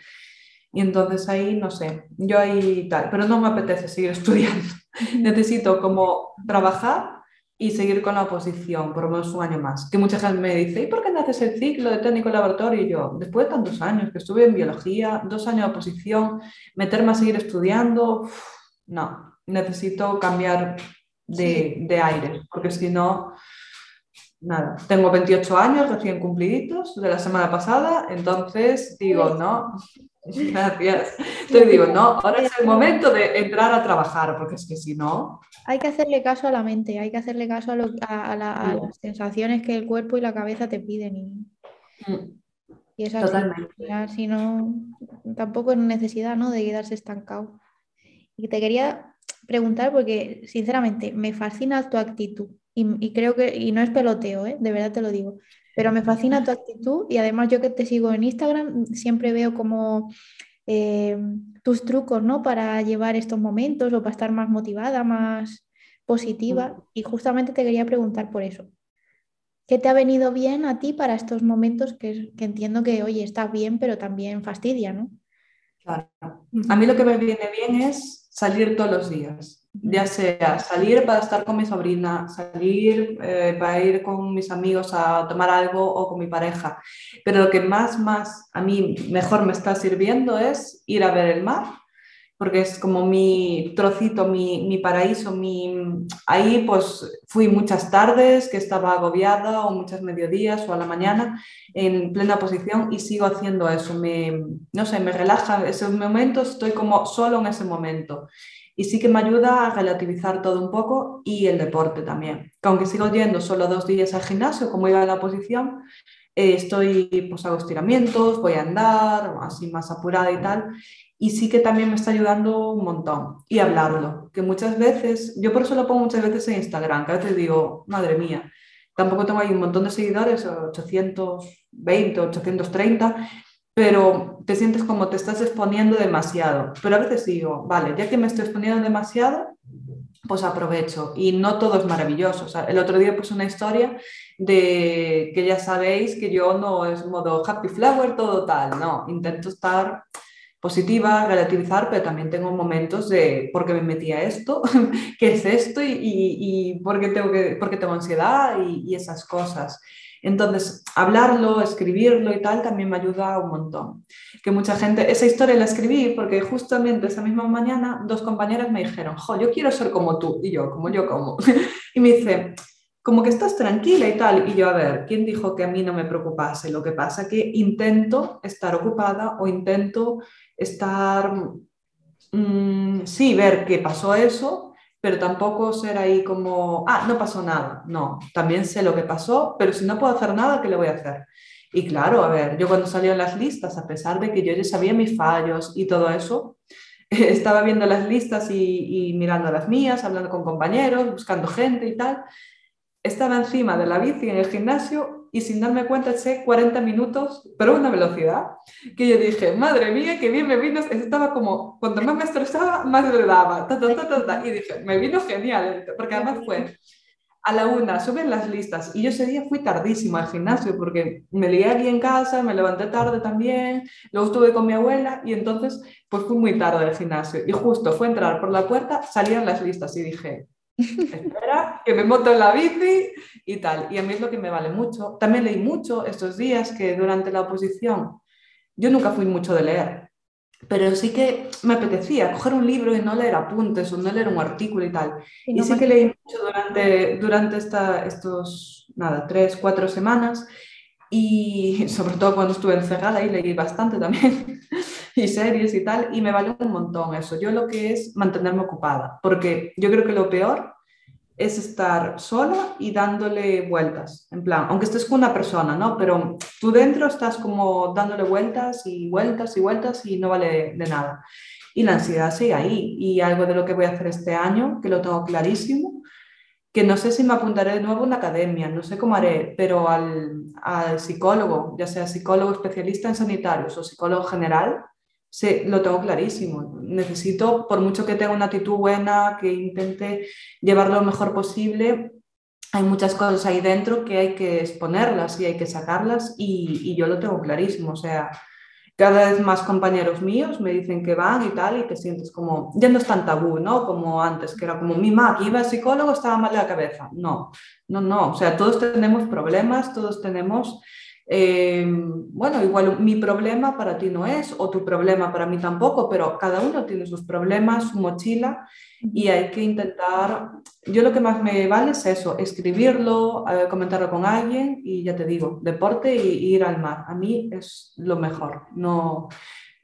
Y entonces ahí, no sé, yo ahí tal, pero no me apetece seguir estudiando. Necesito como trabajar y seguir con la oposición por lo menos un año más. Que mucha gente me dice, ¿y por qué no haces el ciclo de técnico laboratorio? Y yo, después de tantos años que estuve en biología, dos años de oposición, meterme a seguir estudiando, no, necesito cambiar de, de aire, porque si no, nada. Tengo 28 años recién cumpliditos de la semana pasada, entonces digo, no, Gracias. Te digo, no, ahora es el momento de entrar a trabajar, porque es que si no... Hay que hacerle caso a la mente, hay que hacerle caso a, a, las sensaciones que el cuerpo y la cabeza te piden. Y, mm. y es así. Totalmente. Si no, tampoco es necesidad ¿no? de quedarse estancado. Y te quería preguntar, porque sinceramente me fascina tu actitud. Y, y creo que, y no es peloteo, ¿eh? de verdad te lo digo. Pero me fascina tu actitud y además yo que te sigo en Instagram siempre veo como eh, tus trucos, ¿no? Para llevar estos momentos o para estar más motivada, más positiva. Y justamente te quería preguntar por eso. ¿Qué te ha venido bien a ti para estos momentos que, que entiendo que, oye, está bien, pero también fastidia, ¿no? Claro. A mí lo que me viene bien es salir todos los días ya sea salir para estar con mi sobrina, salir eh, para ir con mis amigos a tomar algo o con mi pareja. Pero lo que más, más a mí mejor me está sirviendo es ir a ver el mar, porque es como mi trocito, mi, mi paraíso, mi... ahí pues fui muchas tardes que estaba agobiada o muchas mediodías o a la mañana en plena posición y sigo haciendo eso, me, no sé, me relaja esos momentos, estoy como solo en ese momento y sí que me ayuda a relativizar todo un poco y el deporte también. Que aunque sigo yendo solo dos días al gimnasio, como iba a la posición, eh, estoy, pues hago estiramientos, voy a andar, así más apurada y tal. Y sí que también me está ayudando un montón. Y hablarlo, que muchas veces, yo por eso lo pongo muchas veces en Instagram, que a veces digo, madre mía, tampoco tengo ahí un montón de seguidores, 820, 830, pero te sientes como te estás exponiendo demasiado. Pero a veces digo, vale, ya que me estoy exponiendo demasiado, pues aprovecho. Y no todo es maravilloso. el otro día puse una historia de que ya sabéis que yo no es modo happy flower, todo tal, no, intento estar positiva, relativizar, pero también tengo momentos de por qué me metí a esto, qué es esto y, y, por, qué tengo que, tengo ansiedad y, y esas cosas. Entonces, hablarlo, escribirlo y tal también me ayuda un montón. Que mucha gente, esa historia la escribí porque justamente esa misma mañana dos compañeras me dijeron, jo, yo quiero ser como tú. Y yo, como yo, como. y me dice, como que estás tranquila y tal. Y yo, a ver, ¿quién dijo que a mí no me preocupase? Lo que pasa que intento estar ocupada o intento estar, mm, sí, ver qué pasó eso, pero tampoco ser ahí como, ah, no pasó nada. No, también sé lo que pasó, pero si no puedo hacer nada, ¿qué le voy a hacer? Y claro, a ver, yo cuando salí en las listas, a pesar de que yo ya sabía mis fallos y todo eso, estaba viendo las listas y, y mirando las mías, hablando con compañeros, buscando gente y tal, estaba encima de la bici en el gimnasio y sin darme cuenta eché 40 minutos, pero a una velocidad que yo dije, madre mía, qué bien me vino. Estaba como, cuanto más me estresaba, más le daba. y dije, me vino genial, porque además fue a la una, suben las listas. Y yo ese día fui tardísimo al gimnasio porque me lié aquí en casa, me levanté tarde también, luego estuve con mi abuela y entonces pues fui muy tarde al gimnasio. Y justo fue entrar por la puerta, salían las listas y dije, espera, que me monto en la bici y tal. Y a mí es lo que me vale mucho. También leí mucho estos días que durante la oposición, yo nunca fui mucho de leer, pero sí que me apetecía coger un libro y no leer apuntes o no leer un artículo y tal. Y, sí que leí mucho durante, durante esta, estos, nada, tres, cuatro semanas y sobre todo cuando estuve encerrada y leí bastante también y series y tal y me vale un montón eso. Yo lo que es mantenerme ocupada, porque yo creo que lo peor es estar sola y dándole vueltas, en plan, aunque estés con una persona, ¿no? Pero tú dentro estás como dándole vueltas y vueltas y vueltas y no vale de nada. Y la ansiedad sigue ahí. Y algo de lo que voy a hacer este año, que lo tengo clarísimo, que no sé si me apuntaré de nuevo a una academia, no sé cómo haré, pero al, al psicólogo, ya sea psicólogo especialista en sanitarios o psicólogo general, Sí, lo tengo clarísimo. Necesito, por mucho que tenga una actitud buena, que intente llevarlo lo mejor posible, hay muchas cosas ahí dentro que hay que exponerlas y hay que sacarlas y, yo lo tengo clarísimo. O sea, cada vez más compañeros míos me dicen que van y tal y te sientes como, ya no es tan tabú, ¿no? Como antes, que era como mi que iba al psicólogo, estaba mal de la cabeza. No, no, no. O sea, todos tenemos problemas, todos tenemos eh, bueno, igual mi problema para ti no es, o tu problema para mí tampoco, pero cada uno tiene sus problemas, su mochila, y hay que intentar, yo lo que más me vale es eso, escribirlo, eh, comentarlo con alguien, y ya te digo, deporte y, ir al mar, a mí es lo mejor, no...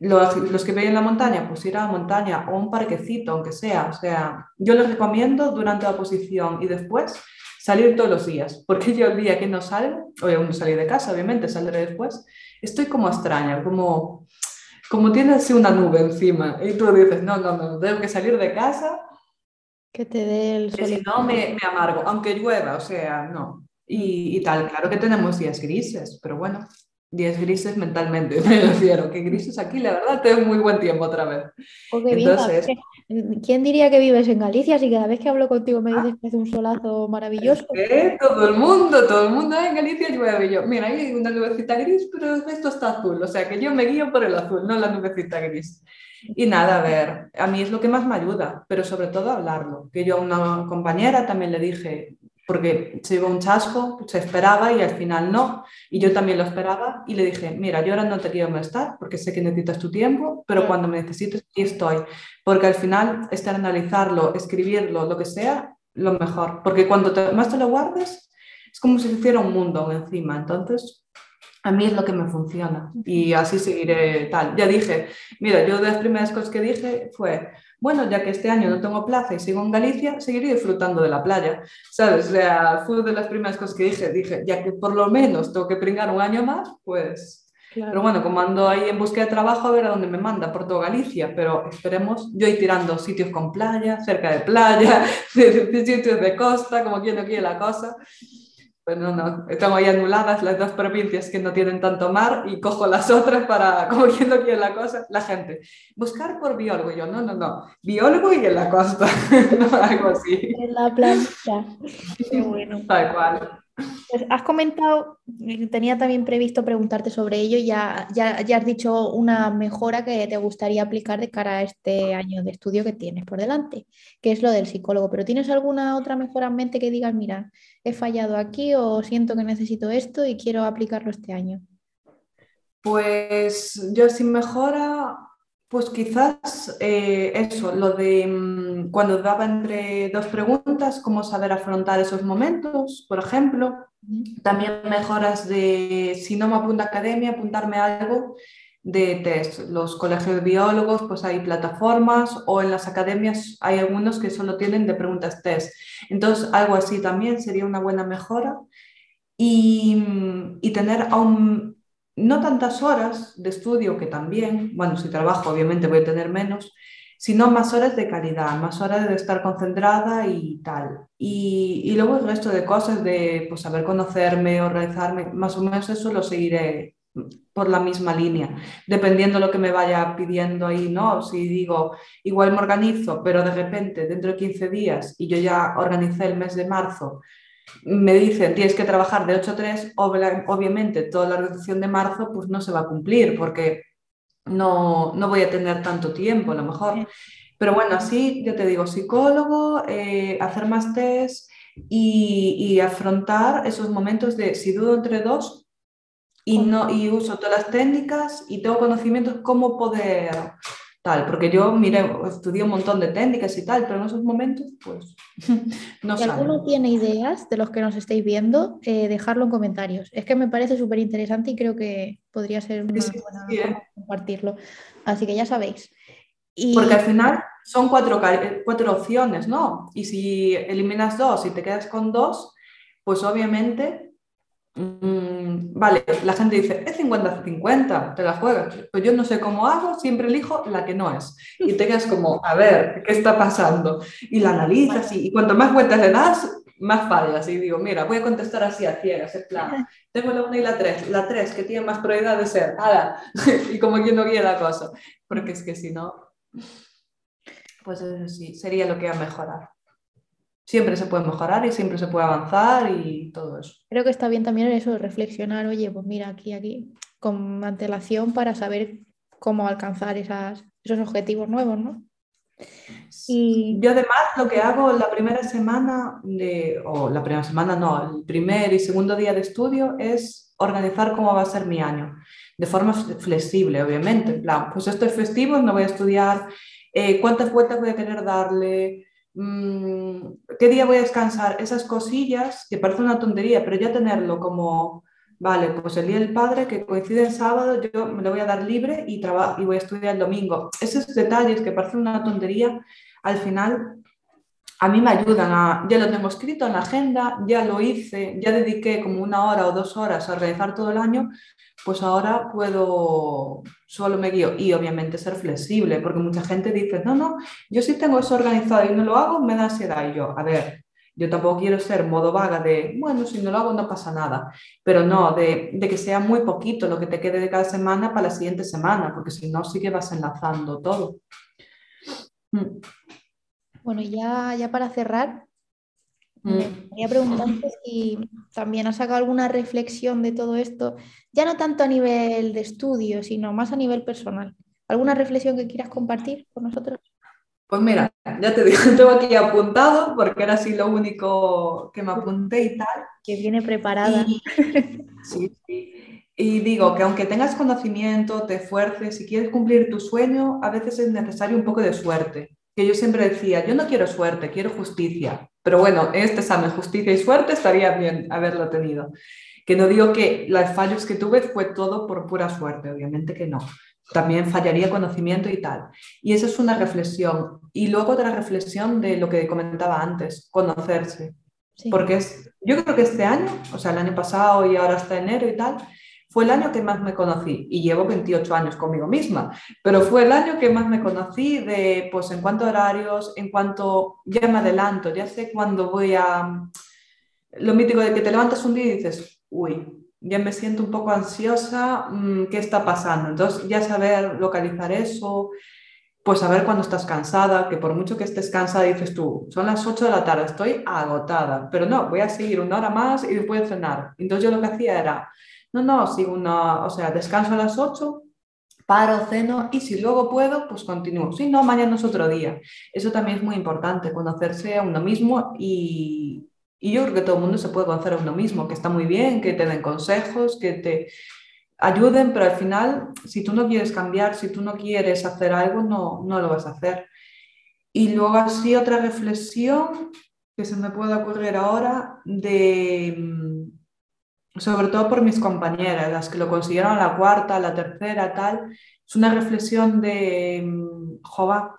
Los, los que veis en la montaña, pues ir a la montaña o un parquecito, aunque sea. O sea, yo les recomiendo durante la posición y después salir todos los días, porque yo el día que no salgo, o aún no salí de casa, obviamente, saldré después, estoy como extraña, como, como tienes una nube encima y tú dices, no, no, no, tengo que salir de casa. Que te dé el sol. Si no, me, me, amargo, aunque llueva, o sea, no. Y, y tal, claro que tenemos días grises, pero bueno, días grises mentalmente, me refiero, que grises aquí, la verdad, tengo muy buen tiempo otra vez. Entonces, ¿Quién diría que vives en Galicia si cada vez que hablo contigo me dices que hace un solazo maravilloso? Todo el mundo, todo el mundo en Galicia llueve. Yo, mira, hay una nubecita gris, pero esto está azul. O sea que yo me guío por el azul, no la nubecita gris. Y nada, a ver, a mí es lo que más me ayuda, pero sobre todo hablarlo. Que yo a una compañera también le dije, porque se iba un chasco, se esperaba y al final no. Y yo también lo esperaba y le dije, mira, yo ahora no te quiero molestar porque sé que necesitas tu tiempo, pero cuando me necesites, aquí estoy. Porque al final, estar analizarlo, escribirlo, lo que sea, lo mejor. Porque cuando más te lo guardes, es como si se hiciera un mundo encima. Entonces, a mí es lo que me funciona y así seguiré tal. Ya dije, mira, yo de las primeras cosas que dije fue, bueno, ya que este año no tengo plaza y sigo en Galicia, seguiré disfrutando de la playa, ¿sabes? O sea, fue de las primeras cosas que dije, dije, ya que por lo menos tengo que pringar un año más, pues... Pero bueno, como ando ahí en búsqueda de trabajo, a ver a dónde me manda, por toda Galicia, pero esperemos, yo ir tirando sitios con playa, cerca de playa, sitios de costa, como quien no quiere la cosa. Pues no, no, están ahí anuladas las dos provincias que no tienen tanto mar y cojo las otras para, como quien no quiere la cosa, la gente. Buscar por biólogo, yo, no, no, no, biólogo y en la costa, no, algo así. En la plancha, qué bueno. Tal cual. Pues has comentado, tenía también previsto preguntarte sobre ello, ya, ya, ya has dicho una mejora que te gustaría aplicar de cara a este año de estudio que tienes por delante, que es lo del psicólogo, pero ¿tienes alguna otra mejora en mente que digas, mira, he fallado aquí o siento que necesito esto y quiero aplicarlo este año? Pues yo sin mejora pues quizás eh, eso, lo de mm, cuando daba entre dos preguntas, cómo saber afrontar esos momentos, por ejemplo. También mejoras de, si no me apunta a academia, apuntarme a algo de test. Los colegios de biólogos, pues hay plataformas o en las academias hay algunos que solo tienen de preguntas test. Entonces, algo así también sería una buena mejora. Y, y tener aún no tantas horas de estudio, que también, bueno, si trabajo obviamente voy a tener menos, sino más horas de calidad, más horas de estar concentrada y tal. Y, luego el resto de cosas de pues, saber conocerme, organizarme, más o menos eso lo seguiré por la misma línea, dependiendo lo que me vaya pidiendo ahí, ¿no? Si digo, igual me organizo, pero de repente dentro de 15 días y yo ya organicé el mes de marzo, me dicen tienes que trabajar de 8 a 3, obviamente toda la reducción de marzo pues no se va a cumplir porque no, no voy a tener tanto tiempo a lo mejor. Pero bueno, así, yo te digo, psicólogo, eh, hacer más test y, y, afrontar esos momentos de si dudo entre dos y, no, y uso todas las técnicas y tengo conocimientos, cómo poder tal, porque yo, mire, estudié un montón de técnicas y tal, pero en esos momentos, pues, no Si alguno tiene ideas de los que nos estéis viendo, eh, dejarlo en comentarios. Es que me parece súper interesante y creo que podría ser una buena ¿eh? compartirlo. Así que ya sabéis. Y... Porque al final son cuatro, cuatro opciones, ¿no? Y si eliminas dos y te quedas con dos, pues obviamente Mm, vale, la gente dice, es 50-50, te la juegas. Pues yo no sé cómo hago, siempre elijo la que no es. Y te como, a ver, ¿qué está pasando? Y la analizas y, cuanto más vueltas le das, más fallas. Y digo, mira, voy a contestar así a ciegas, en plan, tengo la 1 y la 3, la 3 que tiene más probabilidad de ser, ¡Hala! y como quien no guía la cosa. Porque es que si no, pues eso sí, sería lo que a mejorar siempre se puede mejorar y siempre se puede avanzar y todo eso. Creo que está bien también eso reflexionar, oye, pues mira, aquí, aquí, con antelación para saber cómo alcanzar esas, esos objetivos nuevos, ¿no? Y... Yo además lo que hago la primera semana, de, o la primera semana no, el primer y segundo día de estudio es organizar cómo va a ser mi año, de forma flexible, obviamente, en plan, pues esto es festivo, no voy a estudiar, eh, cuántas vueltas voy a querer darle, ¿qué día voy a descansar? Esas cosillas que parece una tontería, pero ya tenerlo como, vale, pues el día del padre que coincide el sábado, yo me lo voy a dar libre y, y voy a estudiar el domingo. Esos detalles que parecen una tontería, al final a mí me ayudan a, ya lo tengo escrito en la agenda, ya lo hice, ya dediqué como una hora o dos horas a realizar todo el año, pues ahora puedo, solo me guío y obviamente ser flexible, porque mucha gente dice, no, no, yo sí tengo eso organizado y no lo hago, me da ansiedad. Y yo, a ver, yo tampoco quiero ser modo vaga de, bueno, si no lo hago no pasa nada, pero no, de, de, que sea muy poquito lo que te quede de cada semana para la siguiente semana, porque si no, sí que vas enlazando todo. Mm. Bueno, ya, ya para cerrar, me mm. preguntarte si también has sacado alguna reflexión de todo esto, ya no tanto a nivel de estudio, sino más a nivel personal. ¿Alguna reflexión que quieras compartir con nosotros? Pues mira, ya te digo, tengo aquí apuntado porque era así lo único que me apunté y tal. Que viene preparada. Y, sí, sí. Y digo que aunque tengas conocimiento, te esfuerces, si quieres cumplir tu sueño, a veces es necesario un poco de suerte. Que yo siempre decía, yo no quiero suerte, quiero justicia. Pero bueno, este examen, justicia y suerte, estaría bien haberlo tenido. Que no digo que los fallos que tuve fue todo por pura suerte, obviamente que no. También fallaría conocimiento y tal. Y esa es una reflexión. Y luego otra reflexión de lo que comentaba antes, conocerse. Porque es, yo creo que este año, o sea, el año pasado y ahora hasta enero y tal, fue el año que más me conocí y llevo 28 años conmigo misma, pero fue el año que más me conocí de, pues en cuanto a horarios, en cuanto ya me adelanto, ya sé cuándo voy a... Lo mítico de que te levantas un día y dices, uy, ya me siento un poco ansiosa, mm, ¿qué está pasando? Entonces ya saber localizar eso, pues saber cuando estás cansada, que por mucho que estés cansada dices tú, son las 8 de la tarde, estoy agotada, pero no, voy a seguir una hora más y después cenar. Entonces yo lo que hacía era no, no, si una, o sea, descanso a las 8, paro, ceno y si luego puedo, pues continúo. Si no, mañana es otro día. Eso también es muy importante, conocerse a uno mismo y, y yo creo que todo el mundo se puede conocer a uno mismo, que está muy bien, que te den consejos, que te ayuden, pero al final, si tú no quieres cambiar, si tú no quieres hacer algo, no, no lo vas a hacer. Y luego así otra reflexión que se me puede ocurrir ahora de sobre todo por mis compañeras, las que lo consiguieron la cuarta, la tercera, tal. Es una reflexión de, mm, jova,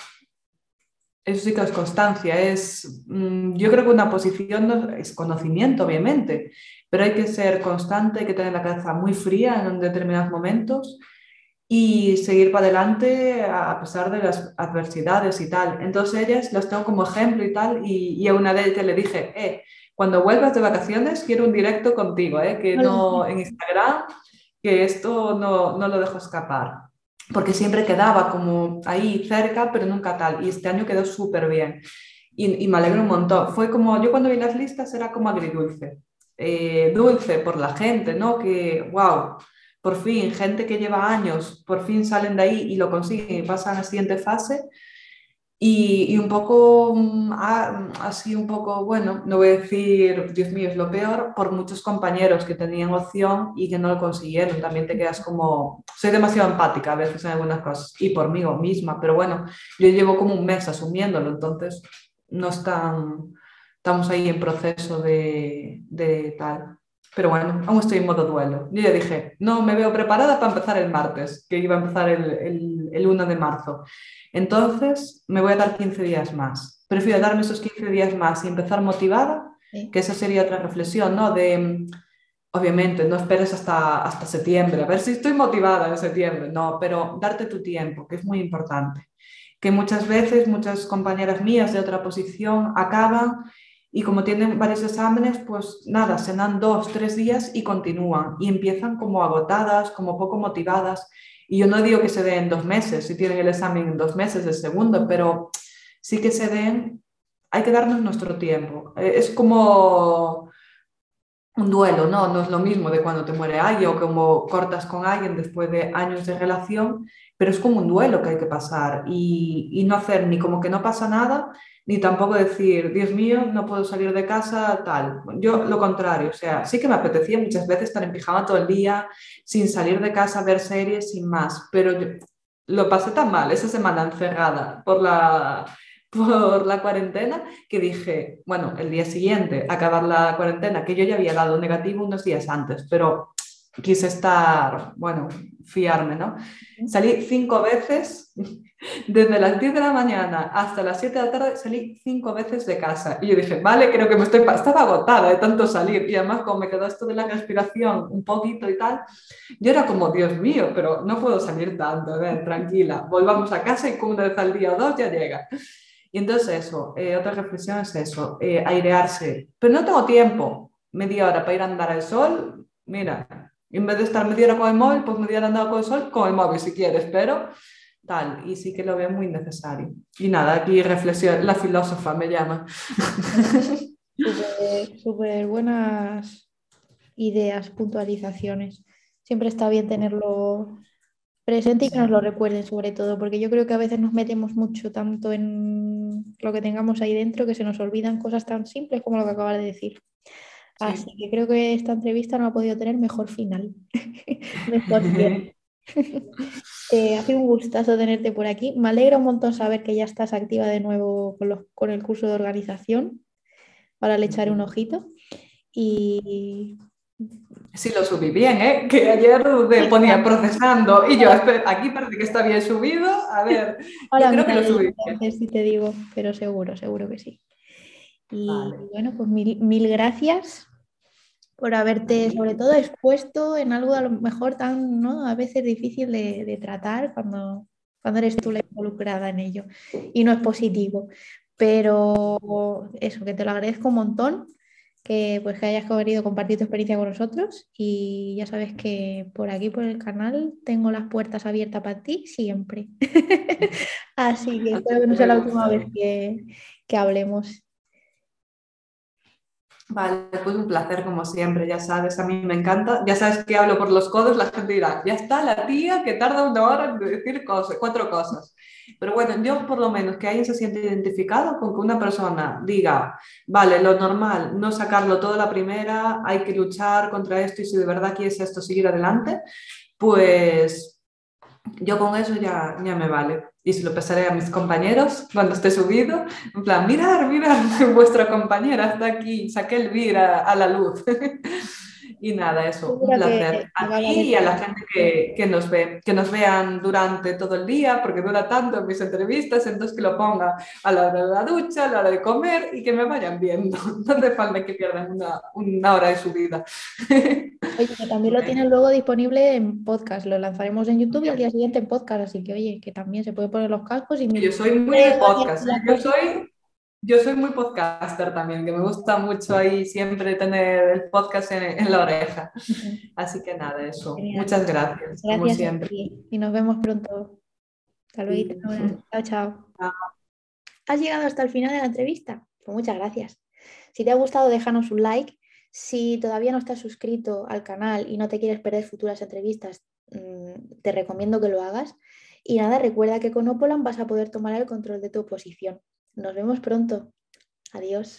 eso sí que es constancia, es, mm, yo creo que una posición es conocimiento, obviamente, pero hay que ser constante, hay que tener la cabeza muy fría en determinados momentos y seguir para adelante a pesar de las adversidades y tal. Entonces ellas las tengo como ejemplo y tal, y, y a una de ellas le dije, eh, cuando vuelvas de vacaciones quiero un directo contigo, ¿eh? que no en Instagram, que esto no, no lo dejo escapar, porque siempre quedaba como ahí cerca, pero nunca tal, y este año quedó súper bien. Y, y, me alegro un montón. Fue como, yo cuando vi las listas era como agridulce. Eh, dulce por la gente, ¿no? Que, wow, por fin, gente que lleva años, por fin salen de ahí y lo consiguen y pasan a la siguiente fase Y, un poco mm, así, un poco, bueno, no voy a decir, Dios mío, es lo peor, por muchos compañeros que tenían opción y que no lo consiguieron. También te quedas como, soy demasiado empática a veces en algunas cosas y por mí misma, pero bueno, yo llevo como un mes asumiéndolo, entonces no están, estamos ahí en proceso de, de tal. Pero bueno, aún estoy en modo duelo. Yo ya dije, no me veo preparada para empezar el martes, que iba a empezar el, el, el 1 de marzo. Entonces, me voy a dar 15 días más. Prefiero darme esos 15 días más y empezar motivada, que esa sería otra reflexión, ¿no? De, obviamente, no esperes hasta, hasta septiembre, a ver si estoy motivada en septiembre, no, pero darte tu tiempo, que es muy importante. Que muchas veces, muchas compañeras mías de otra posición acaban y como tienen varios exámenes, pues nada, se dan dos, tres días y continúan y empiezan como agotadas, como poco motivadas y yo no digo que se den en dos meses, si tienen el examen en dos meses, el segundo, pero sí que se den, hay que darnos nuestro tiempo. Eh, es como un duelo, ¿no? No es lo mismo de cuando te muere alguien o como cortas con alguien después de años de relación, pero es como un duelo que hay que pasar y, y no hacer ni como que no pasa nada, ni tampoco decir, Dios mío, no puedo salir de casa, tal. Yo lo contrario, o sea, sí que me apetecía muchas veces estar en pijama todo el día, sin salir de casa, ver series, sin más, pero lo pasé tan mal esa semana encerrada por la, por la cuarentena que dije, bueno, el día siguiente, acabar la cuarentena, que yo ya había dado negativo unos días antes, pero quise estar, bueno, fiarme, ¿no? Salí cinco veces desde las 10 de la mañana hasta las 7 de la tarde salí cinco veces de casa. Y yo dije, vale, creo que me estoy, estaba agotada de tanto salir y además como me quedó esto de la respiración un poquito y tal, yo era como, Dios mío, pero no puedo salir tanto, tranquila, volvamos a casa y como una vez al día o dos ya llega. Y entonces eso, eh, otra reflexión es eso, eh, airearse, pero no tengo tiempo, media hora para ir a andar al sol, mira, en vez de estar media hora con el móvil, pues media hora andando con el sol, con el móvil si quieres, pero tal, y sí que lo veo muy necesario. Y nada, aquí reflexión, la filósofa me llama. Súper buenas ideas, puntualizaciones. Siempre está bien tenerlo presente y que nos lo recuerden sobre todo, porque yo creo que a veces nos metemos mucho tanto en lo que tengamos ahí dentro que se nos olvidan cosas tan simples como lo que acabas de decir. Así que creo que esta entrevista no ha podido tener mejor final. mejor Eh, ha sido un gustazo tenerte por aquí. Me alegra un montón saber que ya estás activa de nuevo con, el curso de organización. Ahora le echaré un ojito. Y Sí, lo subí bien, ¿eh? Que ayer me ponía procesando y yo, aquí parece que está bien subido. A ver, Ahora creo que lo subí bien. Si te digo, pero seguro, seguro que sí. Y bueno, pues mil, mil gracias por haberte sobre todo expuesto en algo a lo mejor tan, ¿no? A veces difícil de, tratar cuando, cuando eres tú la involucrada en ello y no es positivo. Pero eso, que te lo agradezco un montón, que pues que hayas querido compartir tu experiencia con nosotros y ya sabes que por aquí, por el canal, tengo las puertas abiertas para ti siempre. Así que espero que no sea la última vez que, que hablemos. Vale, pues un placer como siempre, ya sabes, a mí me encanta. Ya sabes que hablo por los codos, la gente dirá, ya está la tía que tarda una hora en decir cosas, cuatro cosas. Pero bueno, yo por lo menos que alguien se siente identificado con que una persona diga, vale, lo normal, no sacarlo todo la primera, hay que luchar contra esto y si de verdad quieres esto, seguir adelante, pues yo con eso ya, ya me vale y se lo pasaré a mis compañeros cuando esté subido, en plan, mirar, mirar, vuestra compañera está aquí, saqué el vir a la luz. Y nada, eso, un placer. A ti y a la gente que, que, nos ve, que nos vean durante todo el día, porque dura tanto en mis entrevistas, entonces que lo ponga a la hora de la ducha, a la hora de comer y que me vayan viendo. No hace falta que pierdan una, una hora de su vida. Oye, que también lo tienen luego disponible en podcast, lo lanzaremos en YouTube y al día siguiente en podcast, así que oye, que también se puede poner los cascos y... Yo soy muy de podcast, ¿eh? yo soy yo soy muy podcaster también, que me gusta mucho ahí siempre tener el podcast en, la oreja. Así que nada, eso. Muchas gracias. Gracias como siempre. Y nos vemos pronto. Hasta luego. Chao, chao. Has llegado hasta el final de la entrevista. Pues muchas gracias. Si te ha gustado, déjanos un like. Si todavía no estás suscrito al canal y no te quieres perder futuras entrevistas, mm, te recomiendo que lo hagas. Y nada, recuerda que con Opolan vas a poder tomar el control de tu oposición. Nos vemos pronto. Adiós.